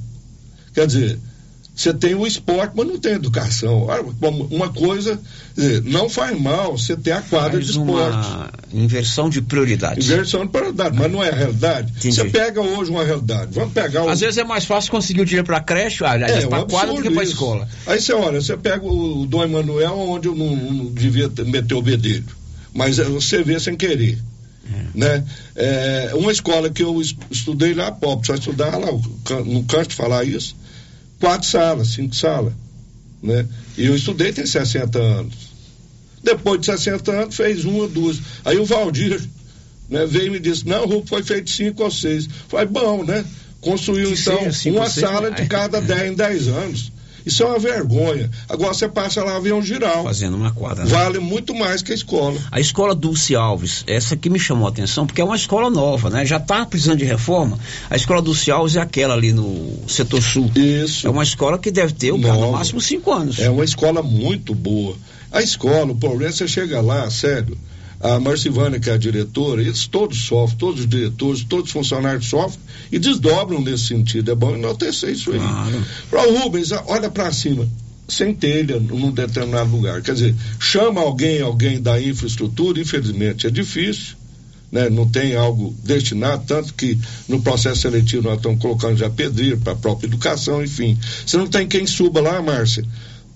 Quer dizer, você tem o esporte, mas não tem educação. Uma coisa, dizer, não faz mal você ter a quadra Faz de esporte. uma inversão de prioridades. Inversão de prioridade, mas não é a realidade. Entendi. Você pega hoje uma realidade. Vamos pegar o. Às vezes é mais fácil conseguir o dinheiro para creche, aliás, É, para um quadra do que para escola. Aí você olha, você pega o, Dom Emanuel, onde eu não, não devia ter- meter o bedelho. Mas é, você vê sem querer. Né? É, uma escola que eu es- estudei lá, pobre, só estudar lá, não canso de falar isso. Quatro salas, cinco salas. Né? E eu estudei tem 60 anos. Depois de 60 anos, fez uma, duas. Aí o Valdir né, veio e me disse: Não, Rubio, foi feito cinco ou seis. Falei, bom, né? Construiu então uma sala de cada 10 em 10 anos. Isso é uma vergonha. Agora você passa lá avião giral. Fazendo uma quadra. né? Vale muito mais que a escola. A escola Dulce Alves, essa aqui me chamou a atenção, porque é uma escola nova, né? Já está precisando de reforma. A escola Dulce Alves é aquela ali no setor sul. Isso. É uma escola que deve ter, o cara, no máximo cinco anos. É uma escola muito boa. A escola, o problema é você chega lá, sério. A Marcivânia, que é a diretora, eles todos sofrem, todos os diretores, todos os funcionários sofrem e desdobram nesse sentido. É bom enaltecer isso aí. Para o Rubens, olha para cima, sem telha num determinado lugar. Quer dizer, chama alguém, alguém da infraestrutura, infelizmente é difícil. né, não tem algo destinado, tanto que no processo seletivo nós estamos colocando já pedreiro para a própria educação, enfim. Você não tem quem suba lá, Márcia,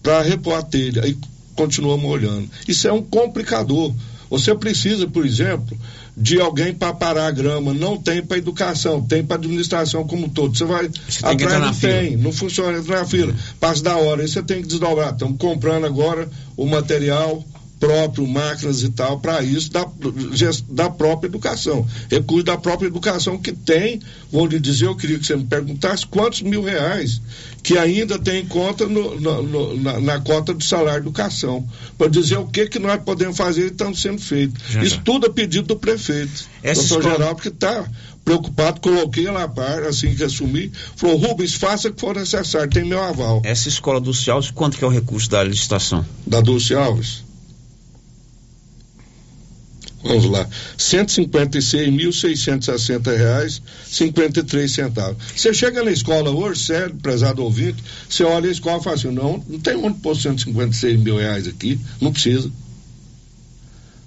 para repor a telha, aí continuamos olhando. Isso é um complicador. Você precisa, por exemplo, de alguém para parar a grama. Não tem para educação, tem para administração como um todo. Você vai Você tem atrás não fila. tem, não funciona, entra na fila. Passa da hora, aí você tem que desdobrar. Estamos comprando agora o material próprio, máquinas e tal, para isso da, da própria educação. Recurso da própria educação que tem, vou lhe dizer, eu queria que você me perguntasse quantos mil reais que ainda tem em conta no- no- no- na, na cota do salário de educação, para dizer o que que nós podemos fazer e estamos sendo feito. Já, isso já. tudo a pedido do prefeito, Essa doutor escola- Geraldo, que está preocupado, coloquei lá a par, assim que assumi, falou, Rubens, faça o que for necessário, tem meu aval. Essa escola do Alves, quanto que é o recurso da licitação? Da Dulce Alves? Vamos lá, 156.660 reais, 53 centavos. Você chega na escola hoje, sério, prezado ouvinte, você olha a escola e fala assim, não, não tem onde pôr 156 mil reais aqui, não precisa.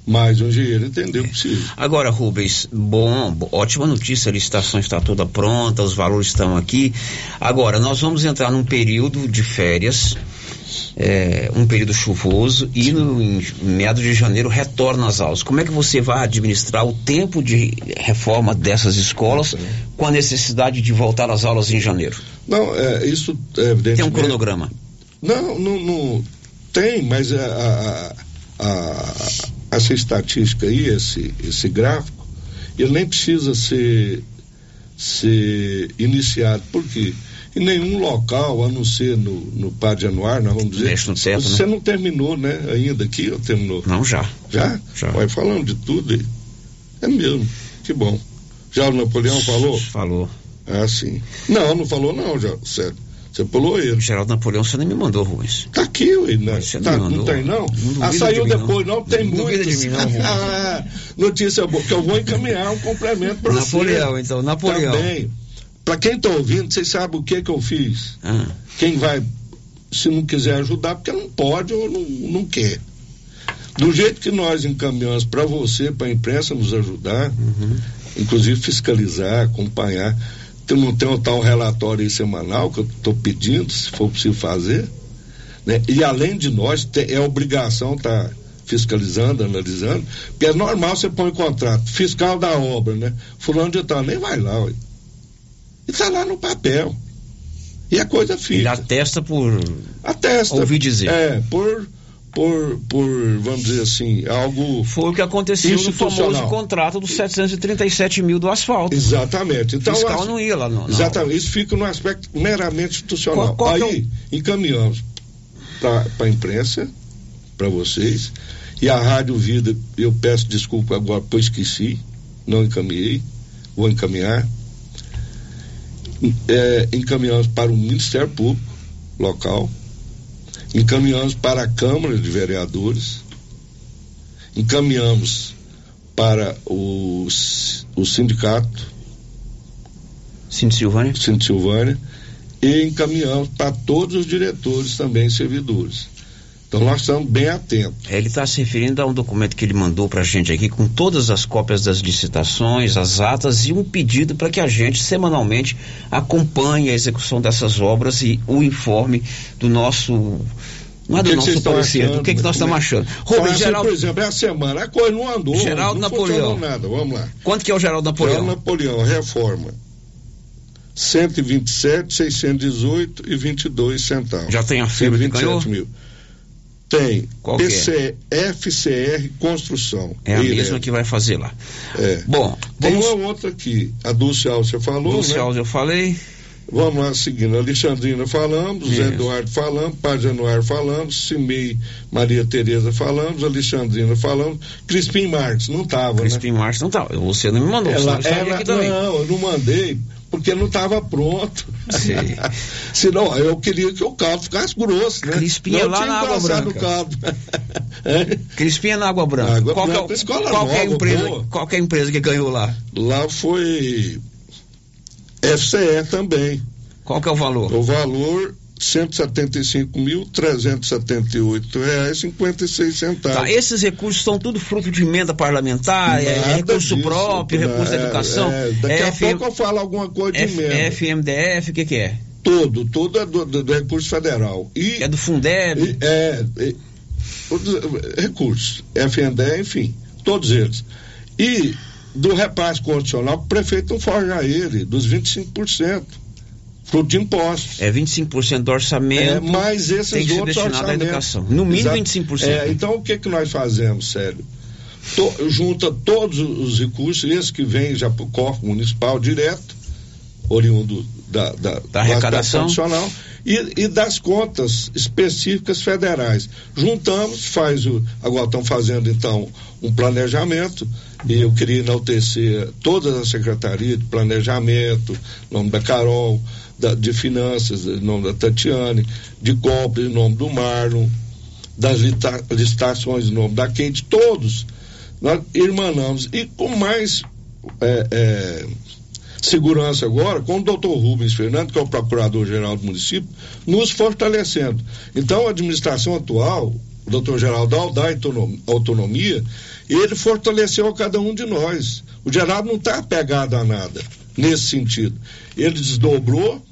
Mas o engenheiro entendeu que precisa. Agora, Rubens, bom, bo- ótima notícia, a licitação está toda pronta, os valores estão aqui. Agora, nós vamos entrar num período de férias, é, um período chuvoso, e no, em meados de janeiro retorna às aulas. Como é que você vai administrar o tempo de reforma dessas escolas com a necessidade de voltar às aulas em janeiro? Não, é, isso é evidentemente... Tem um cronograma? Não, não, não tem, mas a, a- a- essa estatística aí, esse, esse gráfico, ele nem precisa ser, ser iniciado. Por quê? Em nenhum local, a não ser no, no Padre Anuar, nós vamos dizer. Mexe no teto, você né? não terminou, né? Ainda aqui, ou terminou? Não, já. Já? Já. Vai falando de tudo aí. É mesmo. Que bom. Já o Napoleão falou? Falou. Ah, sim. Não, não falou não, já. Sério. Você pulou ele. Geraldo Napoleão, você nem me mandou, Rubens. Tá aqui, ué, né? Você Tá, não mandou. tem, não? Não ah, saiu de depois, não, não. tem Não muitos. de mim, não. Ah, Notícia boa, que eu vou encaminhar um complemento para você. Napoleão, então, Napoleão. Também. Para quem tá ouvindo, vocês sabem o que que eu fiz? Ah. Quem vai, se não quiser ajudar, porque não pode ou não, não quer. Do jeito que nós encaminhamos para você, para a imprensa nos ajudar, Uhum. inclusive fiscalizar, acompanhar. Tem, não tem o tal relatório semanal que eu estou pedindo, se for possível fazer. Né? E além de nós, é obrigação estar fiscalizando, analisando, porque é normal você põe contrato, fiscal da obra, né? Fulano de tal, nem vai lá, ué. E está lá no papel. E a coisa fica. Ele atesta por. Atesta. Ouvi dizer. É, por, por, por, vamos dizer assim, algo. Foi o que aconteceu no famoso contrato dos 737 mil do asfalto. Exatamente. Então, o fiscal as- não ia lá, não. Exatamente. Isso fica no aspecto meramente institucional. Qual- qual é Aí, encaminhamos para a imprensa, para vocês. E a Rádio Vida, eu peço desculpa agora, pois esqueci, não encaminhei, vou encaminhar. É, encaminhamos para o Ministério Público local, encaminhamos para a Câmara de Vereadores, encaminhamos para o, o sindicato. Cinto Silvânia? Cinto Silvânia. E encaminhamos para todos os diretores também, servidores. Então nós estamos bem atentos. Ele está se referindo a um documento que ele mandou para a gente aqui com todas as cópias das licitações, as atas e um pedido para que a gente semanalmente acompanhe a execução dessas obras e o informe do nosso. Não é O do que que nosso parecer, do achando? que, que nós Como é- estamos achando. Rubens assim, Geraldo, Por exemplo, é a semana, a coisa não andou. Geraldo não Napoleão. nada. Vamos lá. quanto que é o Geraldo Napoleão? Geraldo Napoleão, reforma. 127, 618 e 22 centavos. Já tem a firma que 127 ganhou? mil. Tem. Qual que é? PC, FCR Construção. É a mesma que vai fazer lá. É. Bom, Tem vamos. uma outra aqui. A Dulce Alves você falou, Dulce né? Alves eu falei. Vamos lá, seguindo. Alexandrina falamos, Zé Isso. Eduardo falamos, Padre Januário falamos, Cimei Maria Tereza falamos, Alexandrina falamos, Crispim Marques, não estava, né? Crispim Marques não tá. Você não me mandou, Ela, ela- não, eu não mandei, porque não estava pronto. Senão, eu queria que o caldo ficasse grosso, né? Crispim é não lá na Água Branca. caldo. É? Crispinha na Água Branca. Água qual, é Branca, escola qual que é nova, empresa, boa. qual que é a empresa que ganhou lá? Lá foi FCE também. Qual que é o valor? O valor 175 mil 378 reais 56 centavos. Tá, esses recursos são tudo fruto de emenda parlamentar, é, recurso disso, próprio, recurso da é, educação. é, daqui a F- pouco eu falo alguma coisa de F- emenda. FMDF, o que, que é? Tudo, tudo é do, do- do recurso federal. E, é do Fundeb? e- é, é, é, recursos, FNDE, enfim, todos eles. E do repasse condicional, o prefeito não forja ele, dos 25%, fruto de impostos. É 25% do orçamento. É, mas esses tem que ser outros destinado à orçamentos. educação. No mínimo Exato. 25%. É, então o que que nós fazemos, sério? To- junta todos os recursos, esses que vêm já para o cofre municipal direto, oriundo da, da, do arrecadação. E, e das contas específicas federais. Juntamos, faz o. Agora estão fazendo então um planejamento, e eu queria enaltecer todas as secretarias de planejamento, nome da Carol, da- de finanças, nome da Tatiane, de compras, nome do Marlon, das lita- licitações nome da Kate, todos nós irmanamos e com mais é, é, segurança agora, com o doutor Rubens Fernando, que é o procurador-geral do município, nos fortalecendo. Então, a administração atual, o doutor Geraldo dá autonom- autonomia, ele fortaleceu a cada um de nós. O Geraldo não está apegado a nada nesse sentido. Ele desdobrou,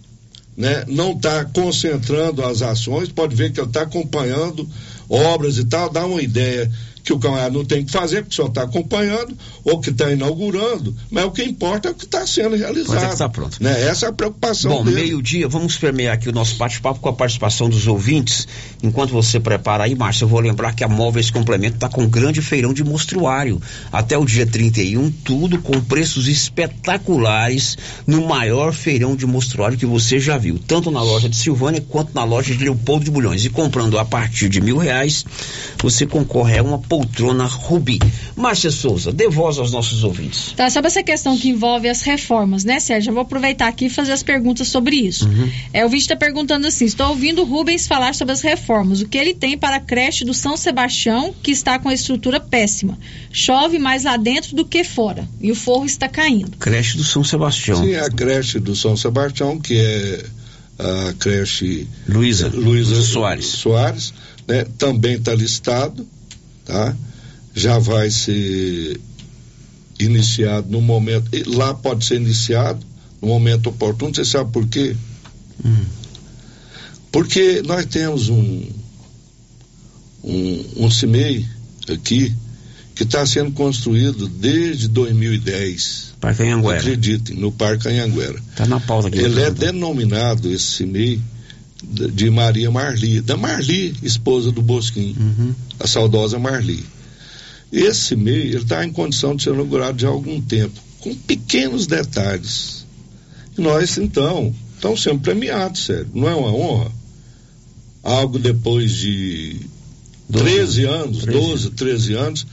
né, não está concentrando as ações, pode ver que ele está acompanhando obras e tal, dá uma ideia que o camarada não tem que fazer, porque só está acompanhando, ou que está inaugurando, mas o que importa é o que está sendo realizado. Quando é que tá pronto. Né? Essa é a preocupação Bom, meio-dia, vamos permear aqui o nosso bate-papo com a participação dos ouvintes. Enquanto você prepara aí, Márcio, eu vou lembrar que a Móveis Complemento está com um grande feirão de mostruário. Até o dia 31, tudo com preços espetaculares no maior feirão de mostruário que você já viu, tanto na loja de Silvânia quanto na loja de Leopoldo de Bulhões. E comprando a partir de mil reais, você concorre a uma poltrona Rubi. Márcia Souza, dê voz aos nossos ouvintes. Tá, sobre essa questão que envolve as reformas, né, Sérgio? Eu vou aproveitar aqui e fazer as perguntas sobre isso. É, o vídeo está perguntando assim: estou ouvindo o Rubens falar sobre as reformas. O que ele tem para a creche do São Sebastião, que está com a estrutura péssima? Chove mais lá dentro do que fora. E o forro está caindo. Creche do São Sebastião. Sim, a creche do São Sebastião, que é a creche Luísa Luísa Soares. Soares, né, também está listado, tá? Já vai ser iniciado no momento, lá pode ser iniciado no momento oportuno, você sabe por quê? Porque nós temos um um, um CIMEI aqui que está sendo construído desde 2010. Parque Anhanguera. Acreditem, no Parque Anhanguera. Está na pauta aqui. Ele é denominado, esse CIMEI, de Maria Marli, da Marli, esposa do Bosquim, a saudosa Marli. Esse CIMEI, ele está em condição de ser inaugurado já há algum tempo, com pequenos detalhes. E nós, então, estamos sendo premiados, sério. Não é uma honra? Algo depois de 13 anos, 12, 13 anos,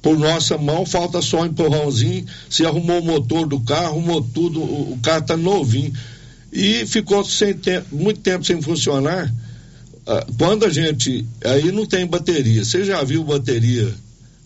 por nossa mão, falta só um empurrãozinho. Se arrumou o motor do carro, arrumou tudo, o carro está novinho. E ficou sem muito tempo sem funcionar. Ah, quando a gente. Aí não tem bateria. Você já viu bateria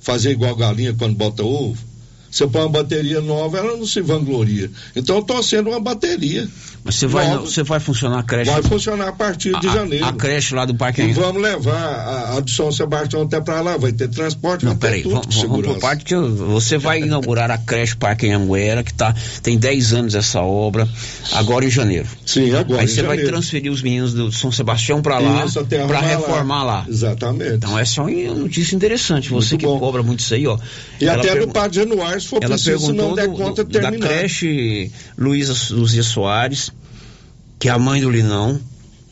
fazer igual galinha quando bota ovo? Você põe uma bateria nova, ela não se vangloria. Então eu estou sendo uma bateria. Mas você vai, nova. você vai funcionar a creche? Vai funcionar a partir de A- janeiro. A creche lá do Parque E vamos levar a, a de São Sebastião até para lá, vai ter transporte, Não, vai peraí, tudo vamos, vamos por segurança. parte que eu- você vai inaugurar a creche Parque Anhanguera, que tá, tem 10 anos essa obra, agora em janeiro. Sim, agora Aí você vai janeiro. transferir os meninos do São Sebastião para lá, para reformar lá. Exatamente. Então essa é uma notícia interessante, você que cobra muito isso aí, ó. E até pergun- do Padre Januário, se for ela preciso, se não perguntou der do- conta, do- da terminar. creche Luísa Luzia Soares, que é a mãe do Linão,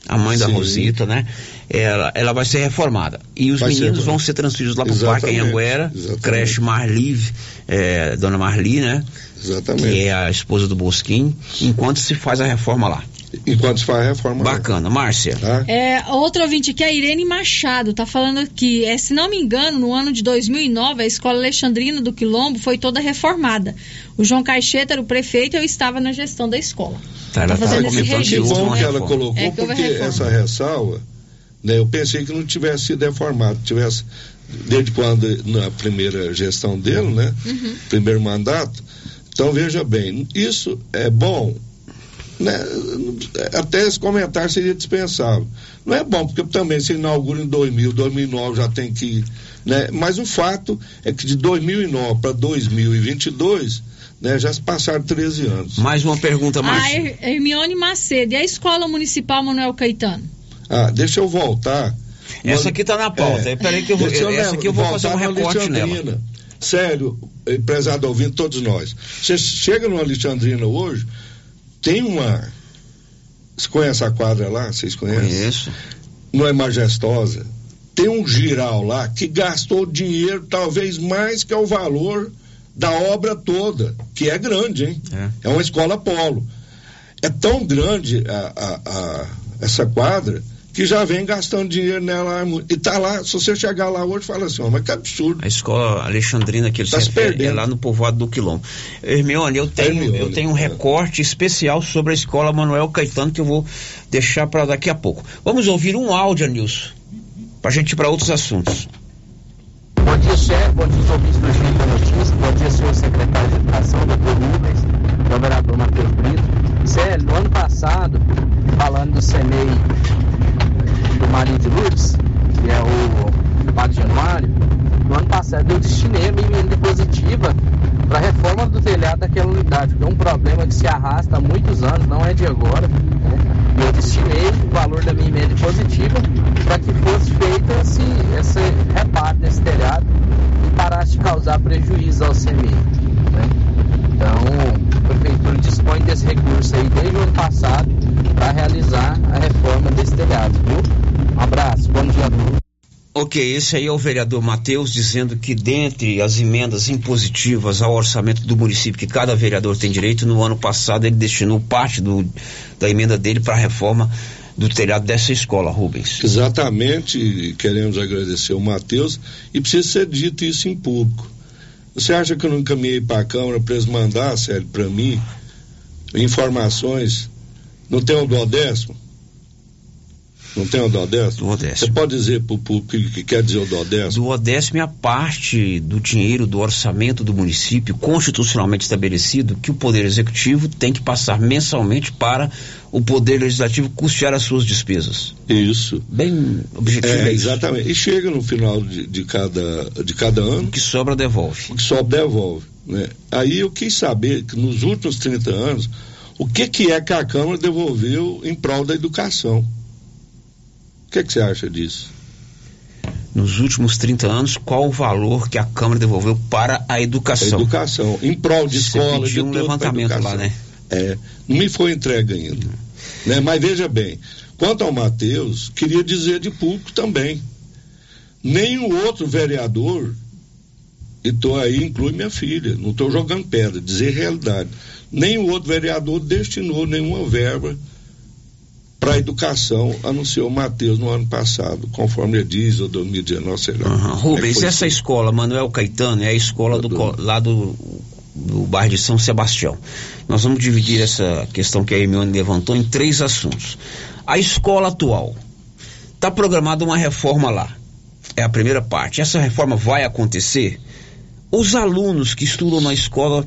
a mãe da Sim. Rosita, né? Ela, ela vai ser reformada. E os Vai ser meninos reformada. vão ser transferidos lá para o Parque Exatamente, Anhanguera, exatamente. creche Marli, é, Dona Marli, né? Exatamente. Que é a esposa do Bosquim, enquanto se faz a reforma lá. Enquanto se faz a reforma. Bacana, Márcia. Tá? É, outro ouvinte aqui, a Irene Machado, tá falando que, é, se não me engano, no ano de 2009, a escola Alexandrina do Quilombo foi toda reformada. O João Caixeta era o prefeito e eu estava na gestão da escola. Tá, ela Tá fazendo tá esse que Que registro. houve bom que ela colocou, É que porque reforma. essa ressalva, né, eu pensei que não tivesse sido reformado, tivesse, desde quando, na primeira gestão dele, né, Uhum. primeiro mandato. Então, veja bem, isso é bom né, até esse comentário seria dispensável. Não é bom, porque também se inaugura em 2000, 2009 já tem que. Né, mas o fato é que de 2009 para 2022, né, já se passaram 13 anos. Mais uma pergunta, A Márcia. Her- Hermione Macedo, e a Escola Municipal Manuel Caetano? Ah, deixa eu voltar. Essa aqui tá na pauta. Peraí que eu vou- deixa essa aqui eu vou voltar fazer um recorte nela. Alexandrina. Sério, prezado ouvindo todos nós. Você chega no Alexandrina hoje, tem uma. Você conhece a quadra lá? Vocês conhecem? Conheço. Não é majestosa? Tem um giral lá que gastou dinheiro, talvez mais que o valor da obra toda, que é grande, hein? É, uma escola polo. É tão grande a, a- a- essa quadra que já vem gastando dinheiro nela e tá lá, se você chegar lá hoje, fala assim, ó, mas que absurdo. A escola Alexandrina que ele Tá se se refere é perdendo. lá no povoado do Quilombo. Hermione, eu tenho, Hermione, eu tenho um recorte especial sobre a escola Manuel Caetano que eu vou deixar para daqui a pouco. Vamos ouvir um áudio, Nilson, para gente ir para outros assuntos. Bom dia, chefe. Bom dia, os ouvintes do Giro da Notícia. Bom dia, senhor secretário de Educação, doutor Rubens, meu vereador Matheus Brito. Célio, no ano passado, falando do CEMEI Marinho de Lourdes, que é o Padre Januário, no ano passado eu destinei a minha emenda positiva para a reforma do telhado daquela unidade, que é um problema que se arrasta há muitos anos, não é de agora. Né? Eu destinei o valor da minha emenda positiva para que fosse feito esse, esse reparo desse telhado e parasse de causar prejuízo ao CMI. Né? Então, a Prefeitura dispõe desse recurso aí desde o ano passado para realizar a reforma desse telhado, viu? Um abraço, bom dia a todos. Ok, esse aí é o vereador Matheus dizendo que dentre as emendas impositivas ao orçamento do município que cada vereador tem direito, no ano passado ele destinou parte do, da emenda dele para a reforma do telhado dessa escola, Rubens. Exatamente, queremos agradecer o Matheus e precisa ser dito isso em público. Você acha que eu não encaminhei para a Câmara para eles mandar, Sérgio, para mim, informações? Não tem o do décimo? Não tem o do décimo? Você pode dizer para o público que quer dizer o do décimo? Do décimo é a parte do dinheiro do orçamento do município constitucionalmente estabelecido que o Poder Executivo tem que passar mensalmente para o Poder Legislativo custear as suas despesas. Isso. Bem objetivo É, é exatamente. E chega no final de, de cada, de cada ano. O que sobra devolve. O que sobra devolve. Né? Aí eu quis saber que nos últimos 30 anos, o que, que é que a Câmara devolveu em prol da educação. O que, que você acha disso? Nos últimos 30 anos, qual o valor que a Câmara devolveu para a educação? A educação, em prol de Você escola, de um levantamento lá, né? É, não me foi entregue ainda. Né? Mas veja bem, quanto ao Matheus, queria dizer de público também. Nenhum outro vereador, e tô aí, inclui minha filha, não estou jogando pedra, dizer realidade. Nenhum outro vereador destinou nenhuma verba para a educação, anunciou o Matheus no ano passado, conforme ele diz, ou 2019, sei lá. Rubens, É essa escola, Manuel Caetano, é a escola do, lá do, do bairro de São Sebastião. Nós vamos dividir essa questão que a Hermione levantou em três assuntos. A escola atual. Está programada uma reforma lá. É a primeira parte. Essa reforma vai acontecer? Os alunos que estudam na escola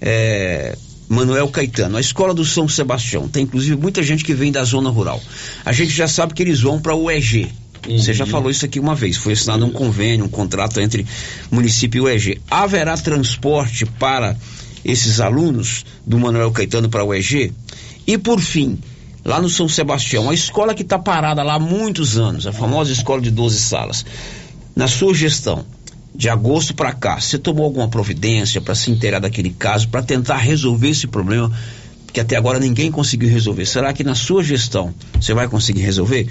é, Manuel Caetano, a escola do São Sebastião, tem inclusive muita gente que vem da zona rural. A gente já sabe que eles vão para o EG. Você já falou isso aqui uma vez. Foi assinado um convênio, um contrato entre município e o EG. Haverá transporte para esses alunos do Manuel Caetano para o EG? E por fim, lá no São Sebastião, a escola que está parada lá há muitos anos, a famosa escola de 12 salas. Na sua gestão, de agosto para cá, você tomou alguma providência para se inteirar daquele caso, para tentar resolver esse problema que até agora ninguém conseguiu resolver? Será que na sua gestão você vai conseguir resolver?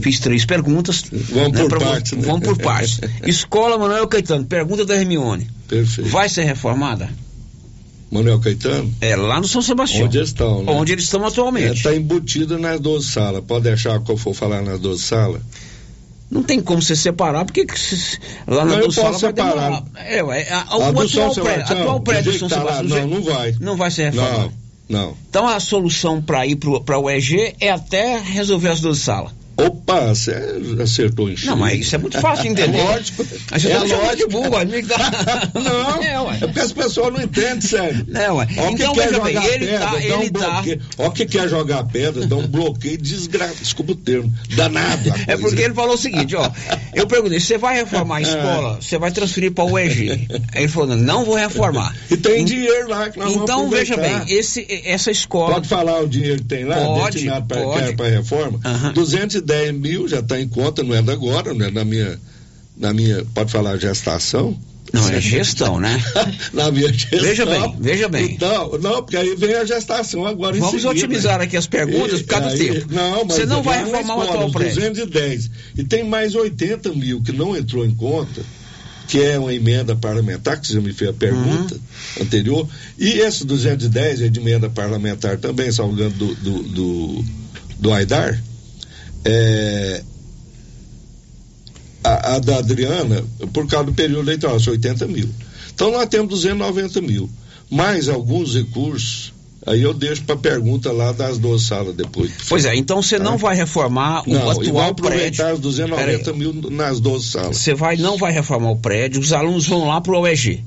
Fiz três perguntas. Vamos por pra vo- partes, né? Vamos por partes. Escola Manuel Caetano, pergunta da Hermione. Perfeito. Vai ser reformada? Manuel Caetano? É, lá no São Sebastião. Onde eles estão, né? Onde eles estão atualmente. Está embutida nas 12 salas. Pode deixar que eu for falar nas 12 salas? Não tem como você separar, porque lá na Não, posso vai demorar. É, a, A o atual São prédio, Sebastião, atual prédio São tá lá, Sebastião. não, não vai. Não vai ser reformado. Não, não. Então a solução para ir para o EG é até resolver as 12 salas. Opa, você acertou em cheio. Não, mas isso é muito fácil de entender. lógico. Aí você é tá lógico. de burro, amigo da... Não, É, ué. é porque as pessoas não entendem, sério. Não, ué. Ó, Então, que quer veja bem, jogar ele pedra, tá- ele um tá-. Ó, que quer jogar pedra, dá um bloqueio desgra... desculpa o termo, danado. a É porque ele falou o seguinte, ó. Eu perguntei, você vai reformar a escola? Você vai transferir para o UEG? Aí ele falou, não vou reformar. E tem dinheiro lá que nós vamos Então, veja bem, esse, essa escola. Pode falar o dinheiro que tem lá, Pode, destinado para a reforma? 210 mil já está em conta, não é da agora, não é da minha, na minha, pode falar gestação? Não, é gestão, né? na minha gestão. Veja bem, veja bem. Então, não, porque aí vem a gestação agora em Vamos seguida. otimizar aqui as perguntas por causa do aí- tempo. Não, mas Você não vai na reformar o atual prédio. 210. E tem mais 80 mil que não entrou em conta, que é uma emenda parlamentar, que você me fez a pergunta Uhum. anterior. E esse 210 é de emenda parlamentar também, salvo do, do, do, do Aidar. É, a, a da Adriana, por causa do período eleitoral, são 80 mil. Então nós temos 290 mil. Mais alguns recursos, aí eu deixo para pergunta lá das duas salas depois. Pois é, então você não vai reformar o Não, e vai atual aproveitar prédio. os 290 mil nas 12 salas. Você vai, não vai reformar o prédio, os alunos vão lá para o UEG.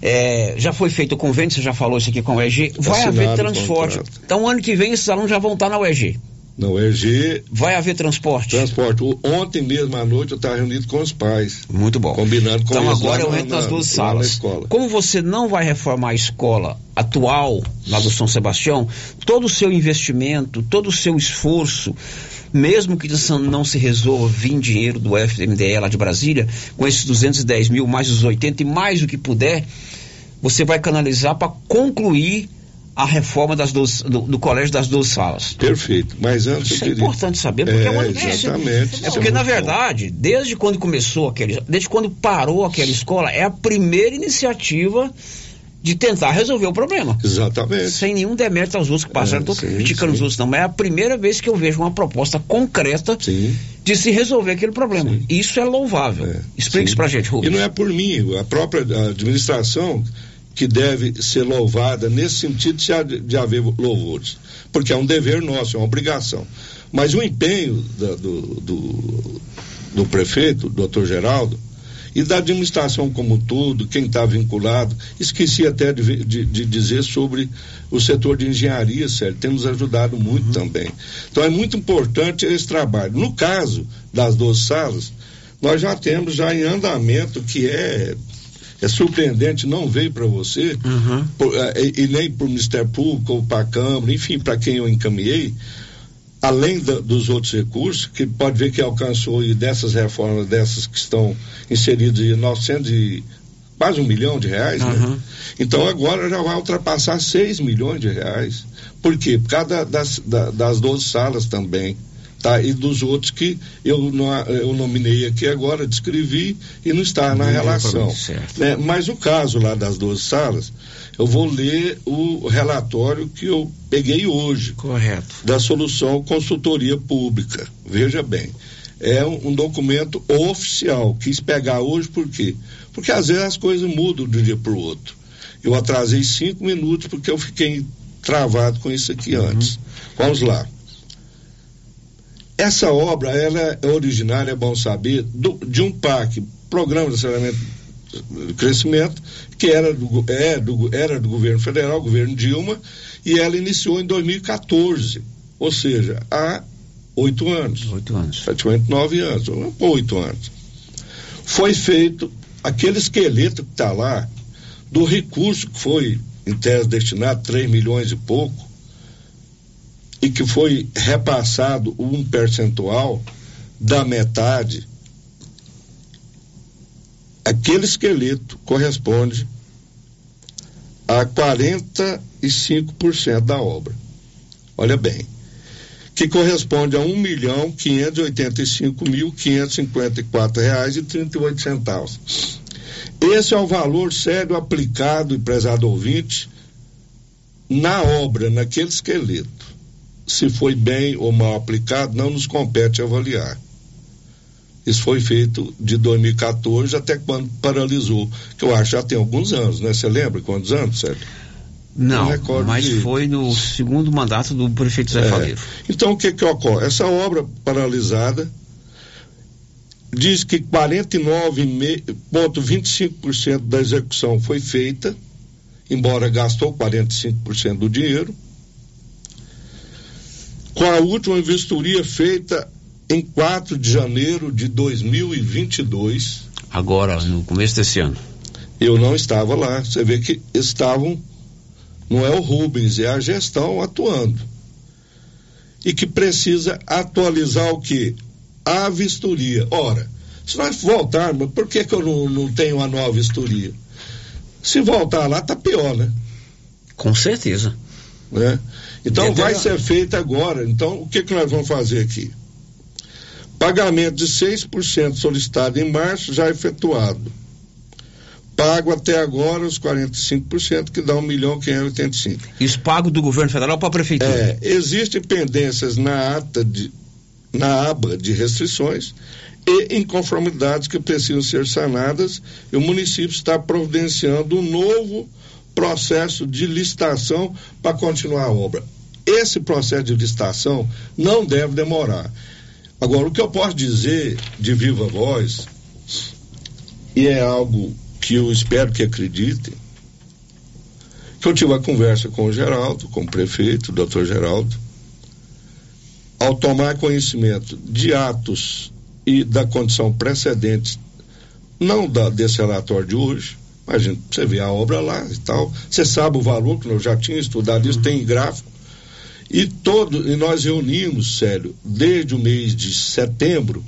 É, já foi feito o convênio, você já falou isso aqui com o UEG. Vai Assinado haver transporte. contrato. Então, ano que vem, esses alunos já vão estar na UEG. Na UEG. Vai haver transporte? Transporte. O- Ontem mesmo à noite eu estava reunido com os pais. Muito bom. Combinando com Então eles agora lá eu na- entro nas na- duas lá na salas. escola. Como você não vai reformar a escola atual lá do São Sebastião, todo o seu investimento, todo o seu esforço, mesmo que isso não se resolva vir dinheiro do FMDE lá de Brasília, com esses 210 mil, mais os 80 e mais o que puder, você vai canalizar para concluir a reforma das do, do colégio das duas salas. Perfeito. Mas antes Isso é queria... importante saber, porque é, uma É, exatamente. É porque, na verdade, desde quando começou aquele. Desde quando parou aquela escola, é a primeira iniciativa de tentar resolver o problema. Exatamente. Sem nenhum demérito aos outros que passaram, É, não estou sim, criticando sim. os outros, não, mas é a primeira vez que eu vejo uma proposta concreta de se resolver aquele problema. Isso é louvável. Explique isso pra gente, E Rubens. não é por mim, a própria administração que deve ser louvada nesse sentido de, ha- de haver louvores. Porque é um dever nosso, é uma obrigação. Mas o empenho da- do, do, do prefeito, doutor Geraldo, e da administração como todo, quem está vinculado, esqueci até de, de- de dizer sobre o setor de engenharia, sério, tem nos ajudado muito também. Então é muito importante esse trabalho. No caso das duas salas, nós já temos já em andamento que é é surpreendente, não veio para você, por- eh, e, e nem para o Ministério Público ou para a Câmara, enfim, para quem eu encaminhei, além da- dos outros recursos, que pode ver que alcançou e dessas reformas, dessas que estão inseridas em 900 e quase um milhão de reais, né? Então agora já vai ultrapassar 6 milhões de reais. Por quê? Por causa da- das, da- das 12 salas também. Tá? E dos outros que eu, não- eu nominei aqui agora, descrevi e não está na Não relação. né? Mas o caso lá das 12 salas, eu vou ler o relatório que eu peguei hoje. Correto. Da solução consultoria pública. Veja bem. É um, um documento oficial. Quis pegar hoje por quê? Porque às vezes as coisas mudam de um dia para o outro. Eu atrasei cinco minutos porque eu fiquei travado com isso aqui antes. Vamos lá. Essa obra ela é originária, é bom saber, do- de um PAC, Programa de Aceleramento do Crescimento, que era do, é do- era do governo federal, governo Dilma, e ela iniciou em 2014, ou seja, há oito anos. Oito anos. Praticamente nove anos, oito anos. Foi feito aquele esqueleto que está lá, do recurso que foi, em tese, destinado, 3 milhões e pouco, e que foi repassado um percentual da metade, aquele esqueleto corresponde a 45% da obra. Olha bem, que corresponde a um milhão quinhentos oitenta e cinco mil quinhentos cinquenta e quatro reais e trinta e oito centavos. Esse é o valor sério aplicado, prezado ouvinte, na obra, naquele esqueleto. Se foi bem ou mal aplicado, não nos compete avaliar. Isso foi feito de 2014 até quando paralisou, que eu acho que já tem alguns anos, né? Você lembra quantos anos, Sérgio? Não, mas de... foi no segundo mandato do prefeito Zé é. Faleiro. Então o que que ocorre? Essa obra paralisada diz que 49,25% da execução foi feita, embora gastou 45% do dinheiro. Com a última vistoria feita em 4 de janeiro de 2022. Agora, no começo desse ano. Eu não estava lá. Você vê que estavam não é o Rubens, é a gestão atuando. E que precisa atualizar o que? A vistoria. Ora, se nós voltarmos, por que, que eu não, não tenho a nova vistoria? Se voltar lá, tá pior, né? Com certeza. Né? Então vai ser feito agora. Então, o que, que nós vamos fazer aqui? Pagamento de 6% solicitado em março já efetuado pago até agora os 45%, que dá 1 milhão 585. Isso pago do governo federal para a prefeitura? É, existem pendências na ata de, na aba de restrições e inconformidades que precisam ser sanadas e o município está providenciando um novo processo de licitação para continuar a obra. Esse processo de licitação não deve demorar. Agora, o que eu posso dizer de viva voz, e é algo que eu espero que acreditem, que eu tive uma conversa com o Geraldo, com o prefeito, o doutor Geraldo, ao tomar conhecimento de atos e da condição precedente, não da, desse relatório de hoje, mas você vê a obra lá e tal, você sabe o valor, que eu já tinha estudado isso, uhum. tem gráfico, e todo, e nós reunimos, sério, desde o mês de setembro,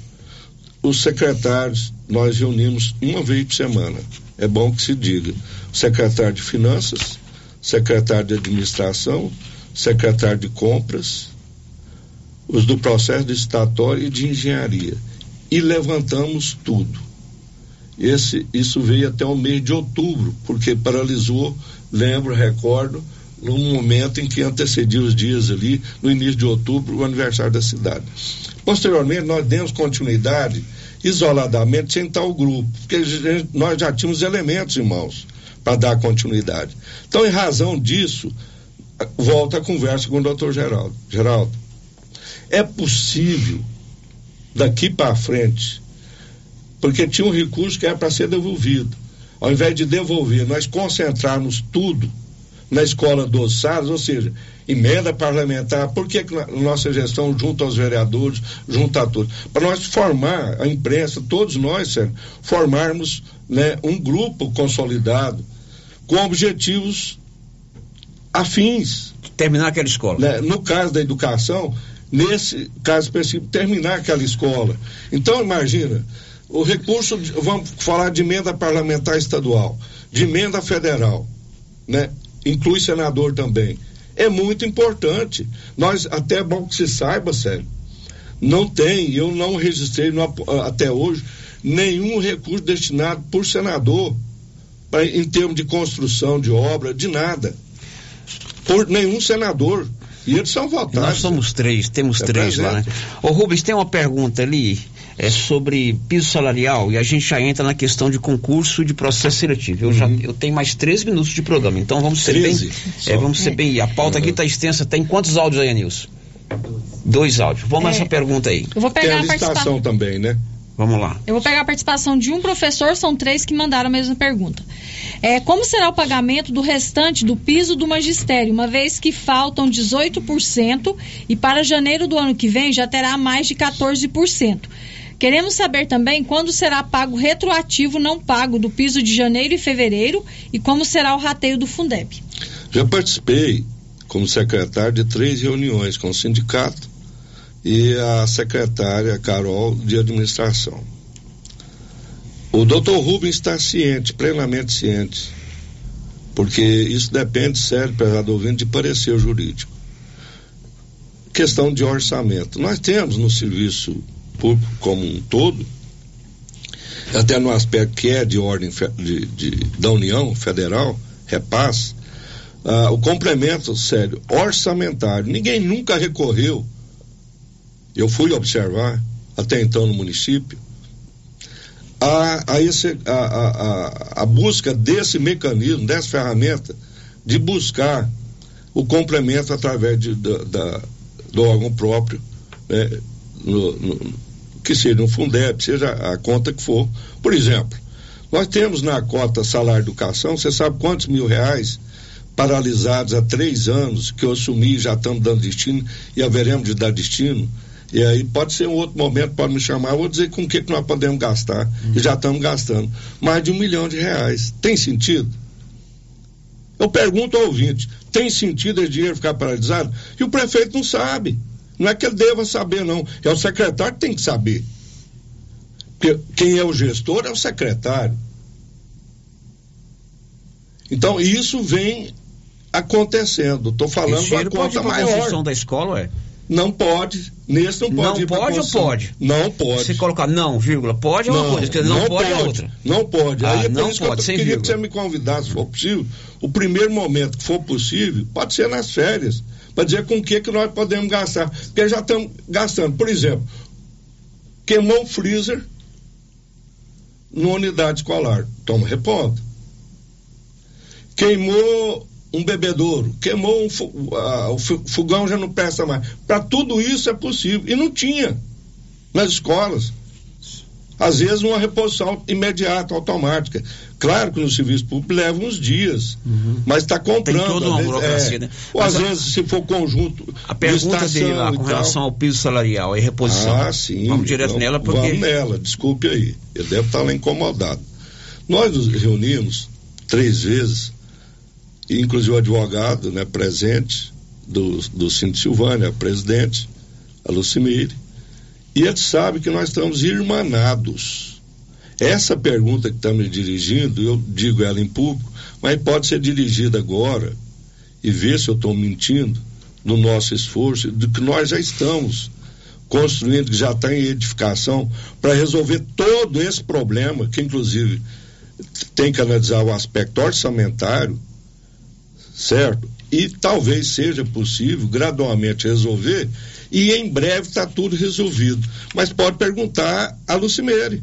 os secretários, nós reunimos uma vez por semana é bom que se diga. Secretário de Finanças, secretário de Administração, secretário de Compras, os do processo licitatório e de engenharia. E levantamos tudo. Esse, isso veio até o mês de outubro, porque paralisou, lembro, recordo, no momento em que antecedia os dias ali, no início de outubro, o aniversário da cidade. Posteriormente, nós demos continuidade isoladamente sem tal grupo, porque nós já tínhamos elementos em mãos para dar continuidade. Então, em razão disso, volta a conversa com o doutor Geraldo. Geraldo, é possível daqui para frente, porque tinha um recurso que era para ser devolvido. Ao invés de devolver, nós concentrarmos tudo na escola dos Saras, ou seja, emenda parlamentar, por que, que nossa gestão, junto aos vereadores, junto a todos? Para nós formar, a imprensa, todos nós, Sérgio, formarmos né, um grupo consolidado com objetivos afins. Terminar aquela escola. Né? No caso da educação, nesse caso específico, terminar aquela escola. Então, imagina, o recurso, vamos falar de emenda parlamentar estadual, de emenda federal, né? Inclui senador também é muito importante. Nós, até é bom que se saiba, sério, não tem, eu não registrei no, até hoje, nenhum recurso destinado por senador pra, em termos de construção de obra, de nada. Por nenhum senador. E eles são votados. Nós somos três, temos é três presente. lá, né? Ô Rubens, tem uma pergunta ali é sobre piso salarial e a gente já entra na questão de concurso de processo seletivo. Eu, uhum. já, eu tenho mais três minutos de programa, então vamos ser 13, bem. É, vamos ser bem. A pauta uhum. aqui está extensa. Tem quantos áudios aí, Nilson? Dois áudios. Vamos é, essa pergunta aí. Eu vou pegar Tem a, a licitação também, né? Vamos lá. Eu vou pegar a participação de um professor, são três que mandaram a mesma pergunta. É, como será o pagamento do restante do piso do magistério, uma vez que faltam 18% e para janeiro do ano que vem já terá mais de 14%? Queremos saber também quando será pago retroativo não pago do piso de janeiro e fevereiro e como será o rateio do Fundeb. Já participei como secretário de três reuniões com o sindicato e a secretária Carol de administração. O doutor Rubens está ciente, plenamente ciente, porque isso depende, sério, pesado ouvindo, de parecer jurídico. Questão de orçamento. Nós temos no serviço público como um todo, até no aspecto que é de ordem de, de da União Federal, repasse, ah, o complemento, sério, orçamentário. Ninguém nunca recorreu. Eu fui observar, até então no município, a, a, esse, a, a, a busca desse mecanismo, dessa ferramenta de buscar o complemento através de, da, da, do órgão próprio, né, no, que seja um Fundeb, seja a conta que for. Por exemplo, nós temos na cota salário educação, você sabe quantos mil reais paralisados há três anos, que eu assumi já estamos dando destino e haveremos de dar destino. E aí pode ser um outro momento, pode me chamar, vou dizer com o que, que nós podemos gastar. Uhum. E já estamos gastando. Mais de um milhão de reais. Tem sentido? Eu pergunto ao ouvinte, tem sentido esse dinheiro ficar paralisado? E o prefeito não sabe. Não é que ele deva saber, não. É o secretário que tem que saber. Porque quem é o gestor é o secretário. Então, isso vem acontecendo. Estou falando da conta maior. construção da escola, é? Não pode. Nesse não pode. Não pode ou pode? Não pode. Se colocar não, vírgula, pode não, é uma coisa, não, não pode, é outra. Não pode. Ah, Aí é não pode, que eu queria que você me convidasse, se for possível, o primeiro momento que for possível, pode ser nas férias, para dizer com o que, que nós podemos gastar. Porque já estamos gastando. Por exemplo, queimou um freezer numa unidade escolar. Toma reponta. Queimou um bebedouro, queimou um uh, o fogão já não presta mais. Para tudo isso é possível. E não tinha nas escolas. Às vezes uma reposição imediata, automática. Claro que no serviço público leva uns dias, uhum. mas está comprando. Tem toda uma burocracia, é, né? Ou às a, vezes, se for conjunto. A pergunta dele lá com relação ao piso salarial e reposição. Ah, sim. Vamos direto vamos, nela, porque. Vamos nela, desculpe aí. Ele deve estar lá incomodado. Nós nos reunimos três vezes inclusive o advogado né, presente do, do Cinto Silvânia, a presidente, a Lucimire, e ele sabe que nós estamos irmanados. Essa pergunta que está me dirigindo, eu digo ela em público, mas pode ser dirigida agora e ver se eu estou mentindo no nosso esforço, do que nós já estamos construindo, que já está em edificação, para resolver todo esse problema, que inclusive tem que analisar o aspecto orçamentário, certo? E talvez seja possível gradualmente resolver e em breve está tudo resolvido. Mas pode perguntar a Lucimere.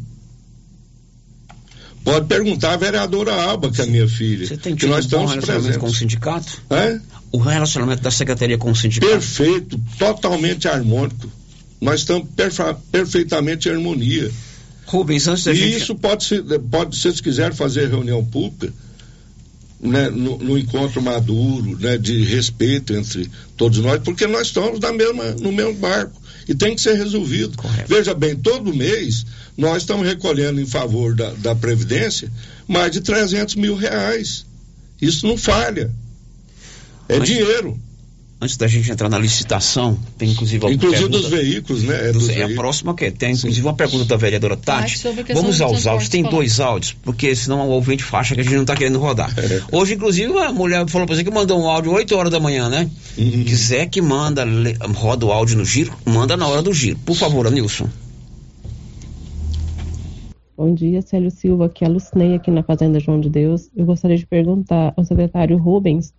Pode perguntar a vereadora Alba, que é minha filha. Você tem que nós um estamos relacionamento presentes. com o sindicato? É? O relacionamento da secretaria com o sindicato? Perfeito, totalmente harmônico. Nós estamos perfe perfeitamente em harmonia. Rubens, antes da e gente... isso pode ser, pode, se vocês quiserem fazer reunião pública, né, no, no, encontro maduro, né, de respeito entre todos nós, porque nós estamos na mesma, no mesmo barco e tem que ser resolvido. Correto. Veja bem, todo mês nós estamos recolhendo em favor da, da Previdência mais de 300 mil reais. Isso não falha. É Mas, dinheiro. Antes da gente entrar na licitação, tem inclusive Inclusive pergunta, dos veículos, né? É, dos, é a veículos. próxima que tem, inclusive uma pergunta da vereadora Tati. Vamos aos áudios. Tem dois áudios, porque senão o ouvinte acha que a gente não está querendo rodar. É. Hoje, inclusive, uma mulher falou pra você que mandou um áudio 8 horas da manhã, né? Uhum. Quiser que manda, roda o áudio no giro, manda na hora do giro. Por favor, Anilson. Bom dia, Célio Silva, aqui é a Lucinei, aqui na Fazenda João de Deus. Eu gostaria de perguntar ao secretário Rubens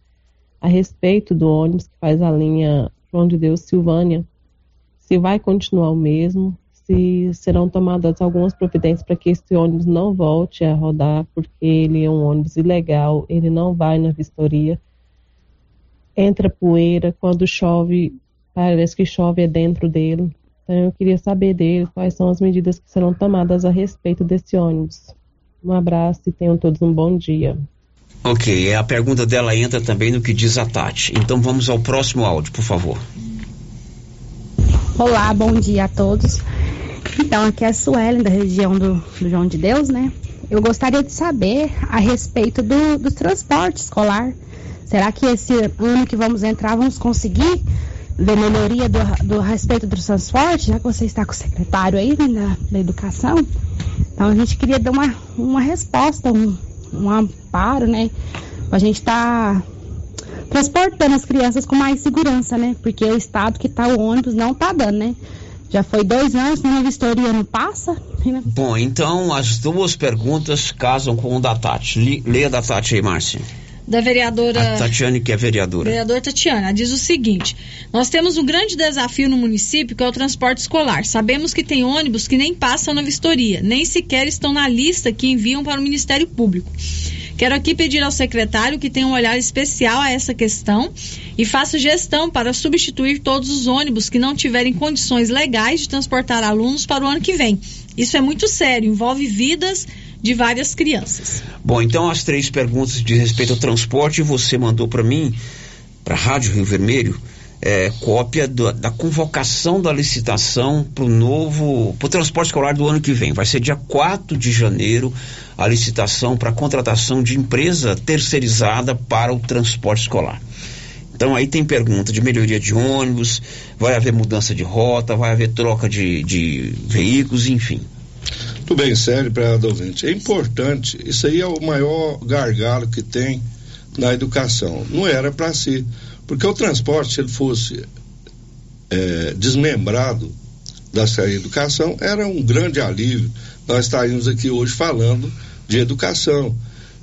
a respeito do ônibus que faz a linha João de Deus Silvânia, se vai continuar o mesmo, se serão tomadas algumas providências para que esse ônibus não volte a rodar, porque ele é um ônibus ilegal, ele não vai na vistoria, entra poeira, quando chove, parece que chove é dentro dele. Então eu queria saber dele quais são as medidas que serão tomadas a respeito desse ônibus. Um abraço e tenham todos um bom dia. Ok, a pergunta dela entra também no que diz a Tati. Então vamos ao próximo áudio, por favor. Olá, bom dia a todos. Então, aqui é a Suelen, da região do, do João de Deus, né? Eu gostaria de saber a respeito do, do transporte escolar. Será que esse ano que vamos entrar vamos conseguir ver melhoria do, do respeito do transporte? Já que você está com o secretário aí né, da, da educação. Então, a gente queria dar uma, uma resposta, um, um amparo, né? A gente tá transportando as crianças com mais segurança, né? Porque o estado que tá o ônibus não tá dando, né? Já foi dois anos, nenhuma vistoria não passa. né? Bom, então as duas perguntas casam com o da Tati. Leia da Tati aí, Márcia. Da vereadora. A Tatiane, que é vereadora. Vereador Tatiana, diz o seguinte: nós temos um grande desafio no município que é o transporte escolar. Sabemos que tem ônibus que nem passam na vistoria, nem sequer estão na lista que enviam para o Ministério Público. Quero aqui pedir ao secretário que tenha um olhar especial a essa questão e faça gestão para substituir todos os ônibus que não tiverem condições legais de transportar alunos para o ano que vem. Isso é muito sério, envolve vidas de várias crianças. Bom, então as três perguntas de respeito ao transporte você mandou para mim, para a Rádio Rio Vermelho, é, cópia do, da convocação da licitação para o novo, para o transporte escolar do ano que vem. Vai ser dia 4 de janeiro a licitação para contratação de empresa terceirizada para o transporte escolar. Então aí tem pergunta de melhoria de ônibus, vai haver mudança de rota, vai haver troca de, de veículos, enfim. Tudo bem, sério para ouvinte. É importante, isso aí é o maior gargalo que tem na educação. Não era para ser. Porque o transporte, se ele fosse é, desmembrado da educação, era um grande alívio. Nós estaríamos aqui hoje falando de educação,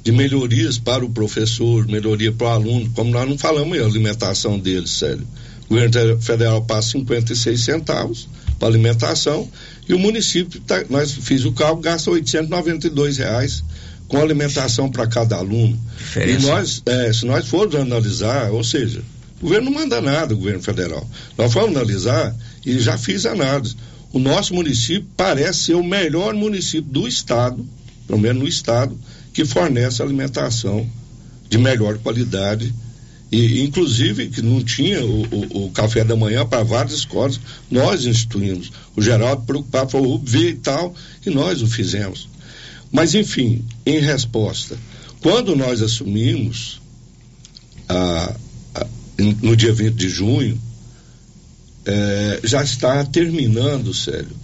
de melhorias para o professor, melhoria para o aluno, como nós não falamos a alimentação deles, sério. O governo federal passa 56 centavos para alimentação e o município, tá, nós fiz o cálculo, gasta 892 reais com alimentação para cada aluno. Diferença. E nós, é, se nós formos analisar, ou seja, o governo não manda nada, o governo federal. Nós vamos analisar e já fiz análise. O nosso município parece ser o melhor município do estado, pelo menos no estado, que fornece alimentação de melhor qualidade e inclusive que não tinha o, o, o café da manhã para várias escolas, nós instituímos. O Geraldo preocupado falou, ver e tal, e nós o fizemos. Mas enfim, em resposta, quando nós assumimos a, a, no dia 20 de junho, é, já está terminando, sério,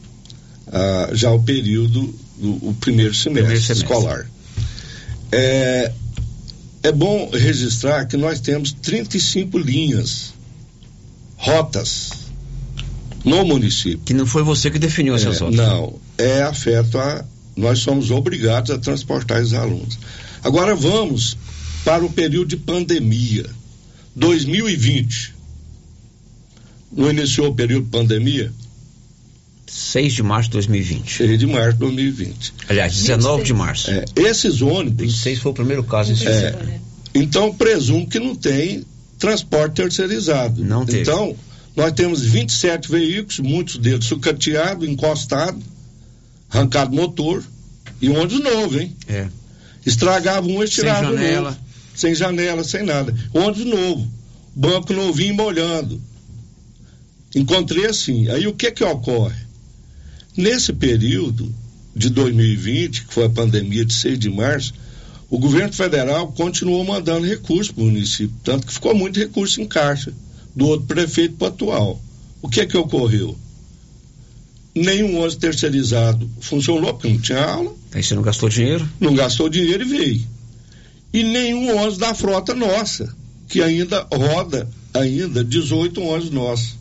a, já o período do o primeiro semestre, primeiro semestre. escolar. É, é bom registrar que nós temos 35 linhas, rotas no município. Que não foi você que definiu essas é, rotas? Não, é afeto a. Nós somos obrigados a transportar os alunos. Agora vamos para o período de pandemia. 2020. Não iniciou o período de pandemia? 6 de março de 2020. 6 de março de 2020. Aliás, 19 26. de março. É, esses ônibus. 26 foi o primeiro caso em é, Então, presumo que não tem transporte terceirizado. Não tem. Então, nós temos 27 veículos, muitos deles sucateados, encostados, arrancado motor, e um ônibus novo, hein? É. Estragava um, e tirava Sem janela. Novo, sem janela, sem nada. Ônibus novo, banco novinho molhando. Encontrei assim. Aí o que que ocorre? Nesse período de 2020, que foi a pandemia de 6 de março, o governo federal continuou mandando recursos para o município, tanto que ficou muito recurso em caixa, do outro prefeito para o atual. O que é que ocorreu? Nenhum ônibus terceirizado funcionou, porque não tinha aula. Aí você não gastou dinheiro? Não gastou dinheiro e veio. E nenhum ônibus da frota nossa, que ainda roda, ainda 18 ônibus nossos.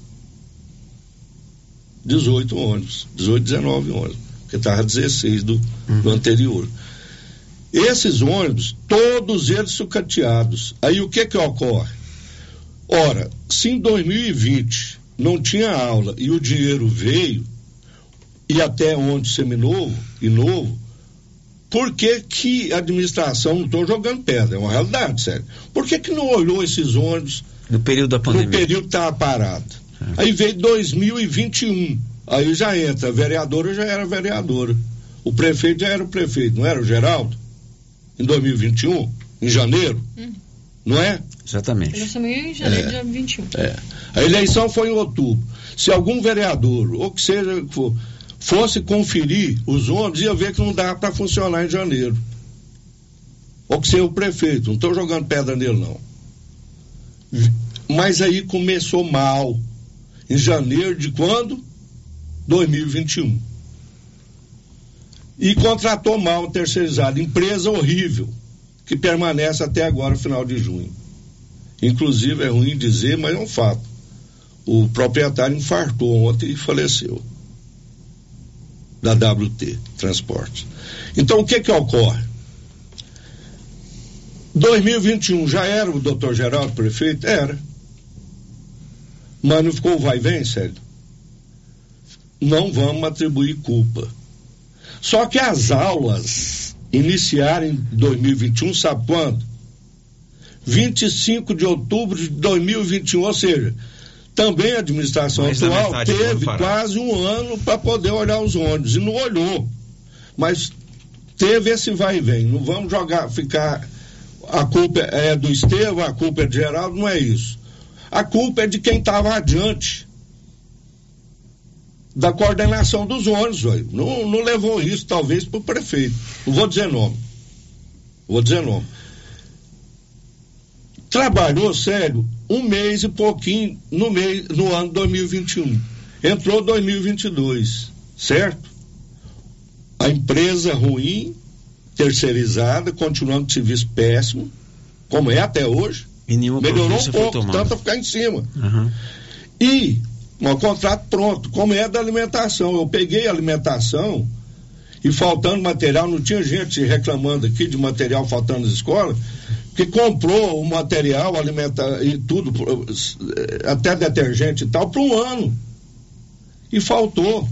18 ônibus, 18, 19 ônibus, porque estava 16 do, uhum. do anterior. Esses ônibus, todos eles sucateados. Aí o que que ocorre? Ora, se em 2020 não tinha aula e o dinheiro veio, e até onde seminovo e novo, por que, que a administração, não estou jogando pedra, é uma realidade, sério. Por que, que não olhou esses ônibus no período da pandemia? No período que estava parado. Aí veio 2021. Aí já entra, a vereadora já era vereadora. O prefeito já era o prefeito, não era o Geraldo? Em 2021, em janeiro. Hum. Não é? Exatamente. Ele assumiu em janeiro é. de 21. É. A eleição foi em outubro. Se algum vereador, ou que seja for, fosse conferir os ônibus, ia ver que não dá para funcionar em janeiro. Ou que seja o prefeito. Não estou jogando pedra nele, não. Mas aí começou mal em janeiro de quando? 2021. E contratou mal um terceirizado, empresa horrível, que permanece até agora, final de junho. Inclusive, é ruim dizer, mas é um fato. O proprietário infartou ontem e faleceu. Da WT Transporte. Então, o que que ocorre? 2021 já era o doutor Geraldo prefeito? Era. Mas não ficou vai vem, sério? Não vamos atribuir culpa. Só que as aulas iniciar em 2021, sabe quando? 25 de outubro de 2021, ou seja, também a administração Mais da atual teve quase um ano para poder olhar os ônibus e não olhou. Mas teve esse vai e vem. Não vamos jogar, ficar. A culpa é do Estevão, a culpa é de Geraldo, não é isso. A culpa é de quem estava adiante da coordenação dos ônibus. Não, não levou isso, talvez, para o prefeito. Não vou dizer nome. Vou dizer nome. Trabalhou, sério, um mês e pouquinho no, mês, no ano 2021. Entrou 2022, certo? A empresa ruim, terceirizada, continuando com serviço péssimo, como é até hoje. E nenhuma Melhorou um pouco, tanto a ficar em cima. Uhum. E um contrato pronto, como é da alimentação. Eu peguei a alimentação e faltando material, não tinha gente reclamando aqui de material faltando nas escolas, que comprou o material alimentar e tudo, eh, até detergente e tal, para um ano. E faltou.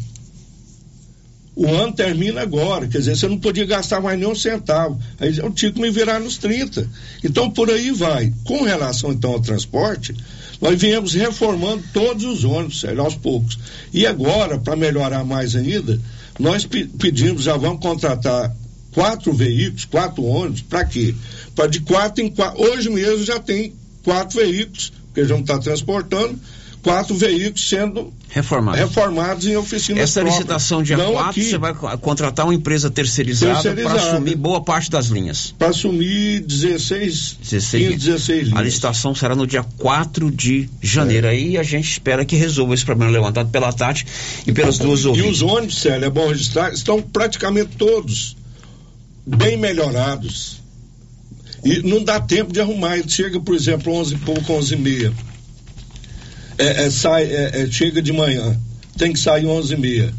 O ano termina agora, quer dizer, você não podia gastar mais nem um centavo. Aí eu tinha que me virar nos 30. Então por aí vai. Com relação então ao transporte, nós viemos reformando todos os ônibus, sério, aos poucos. E agora, para melhorar mais ainda, nós pe- pedimos, já vamos contratar quatro veículos, quatro ônibus, para quê? Para de quatro em quatro. Hoje mesmo já tem quatro veículos, porque já não está transportando, quatro veículos sendo Reformado. reformados em oficinas Essa próprias. licitação dia Não 4, aqui. você vai co- contratar uma empresa terceirizada, para Terceirizada. assumir boa parte das linhas. Para assumir 16, 16, 15, 16 A linhas. licitação será no dia 4 de janeiro. Aí a gente espera que resolva esse problema levantado pela Tati e pelas duas E ouvintes. os ônibus, Célio, é bom registrar, estão praticamente todos bem melhorados. E não dá tempo de arrumar. Ele chega, por exemplo, 11 e pouco, 11 e meia. É, é, sai, é, é, chega de manhã, tem que sair 11 e meia.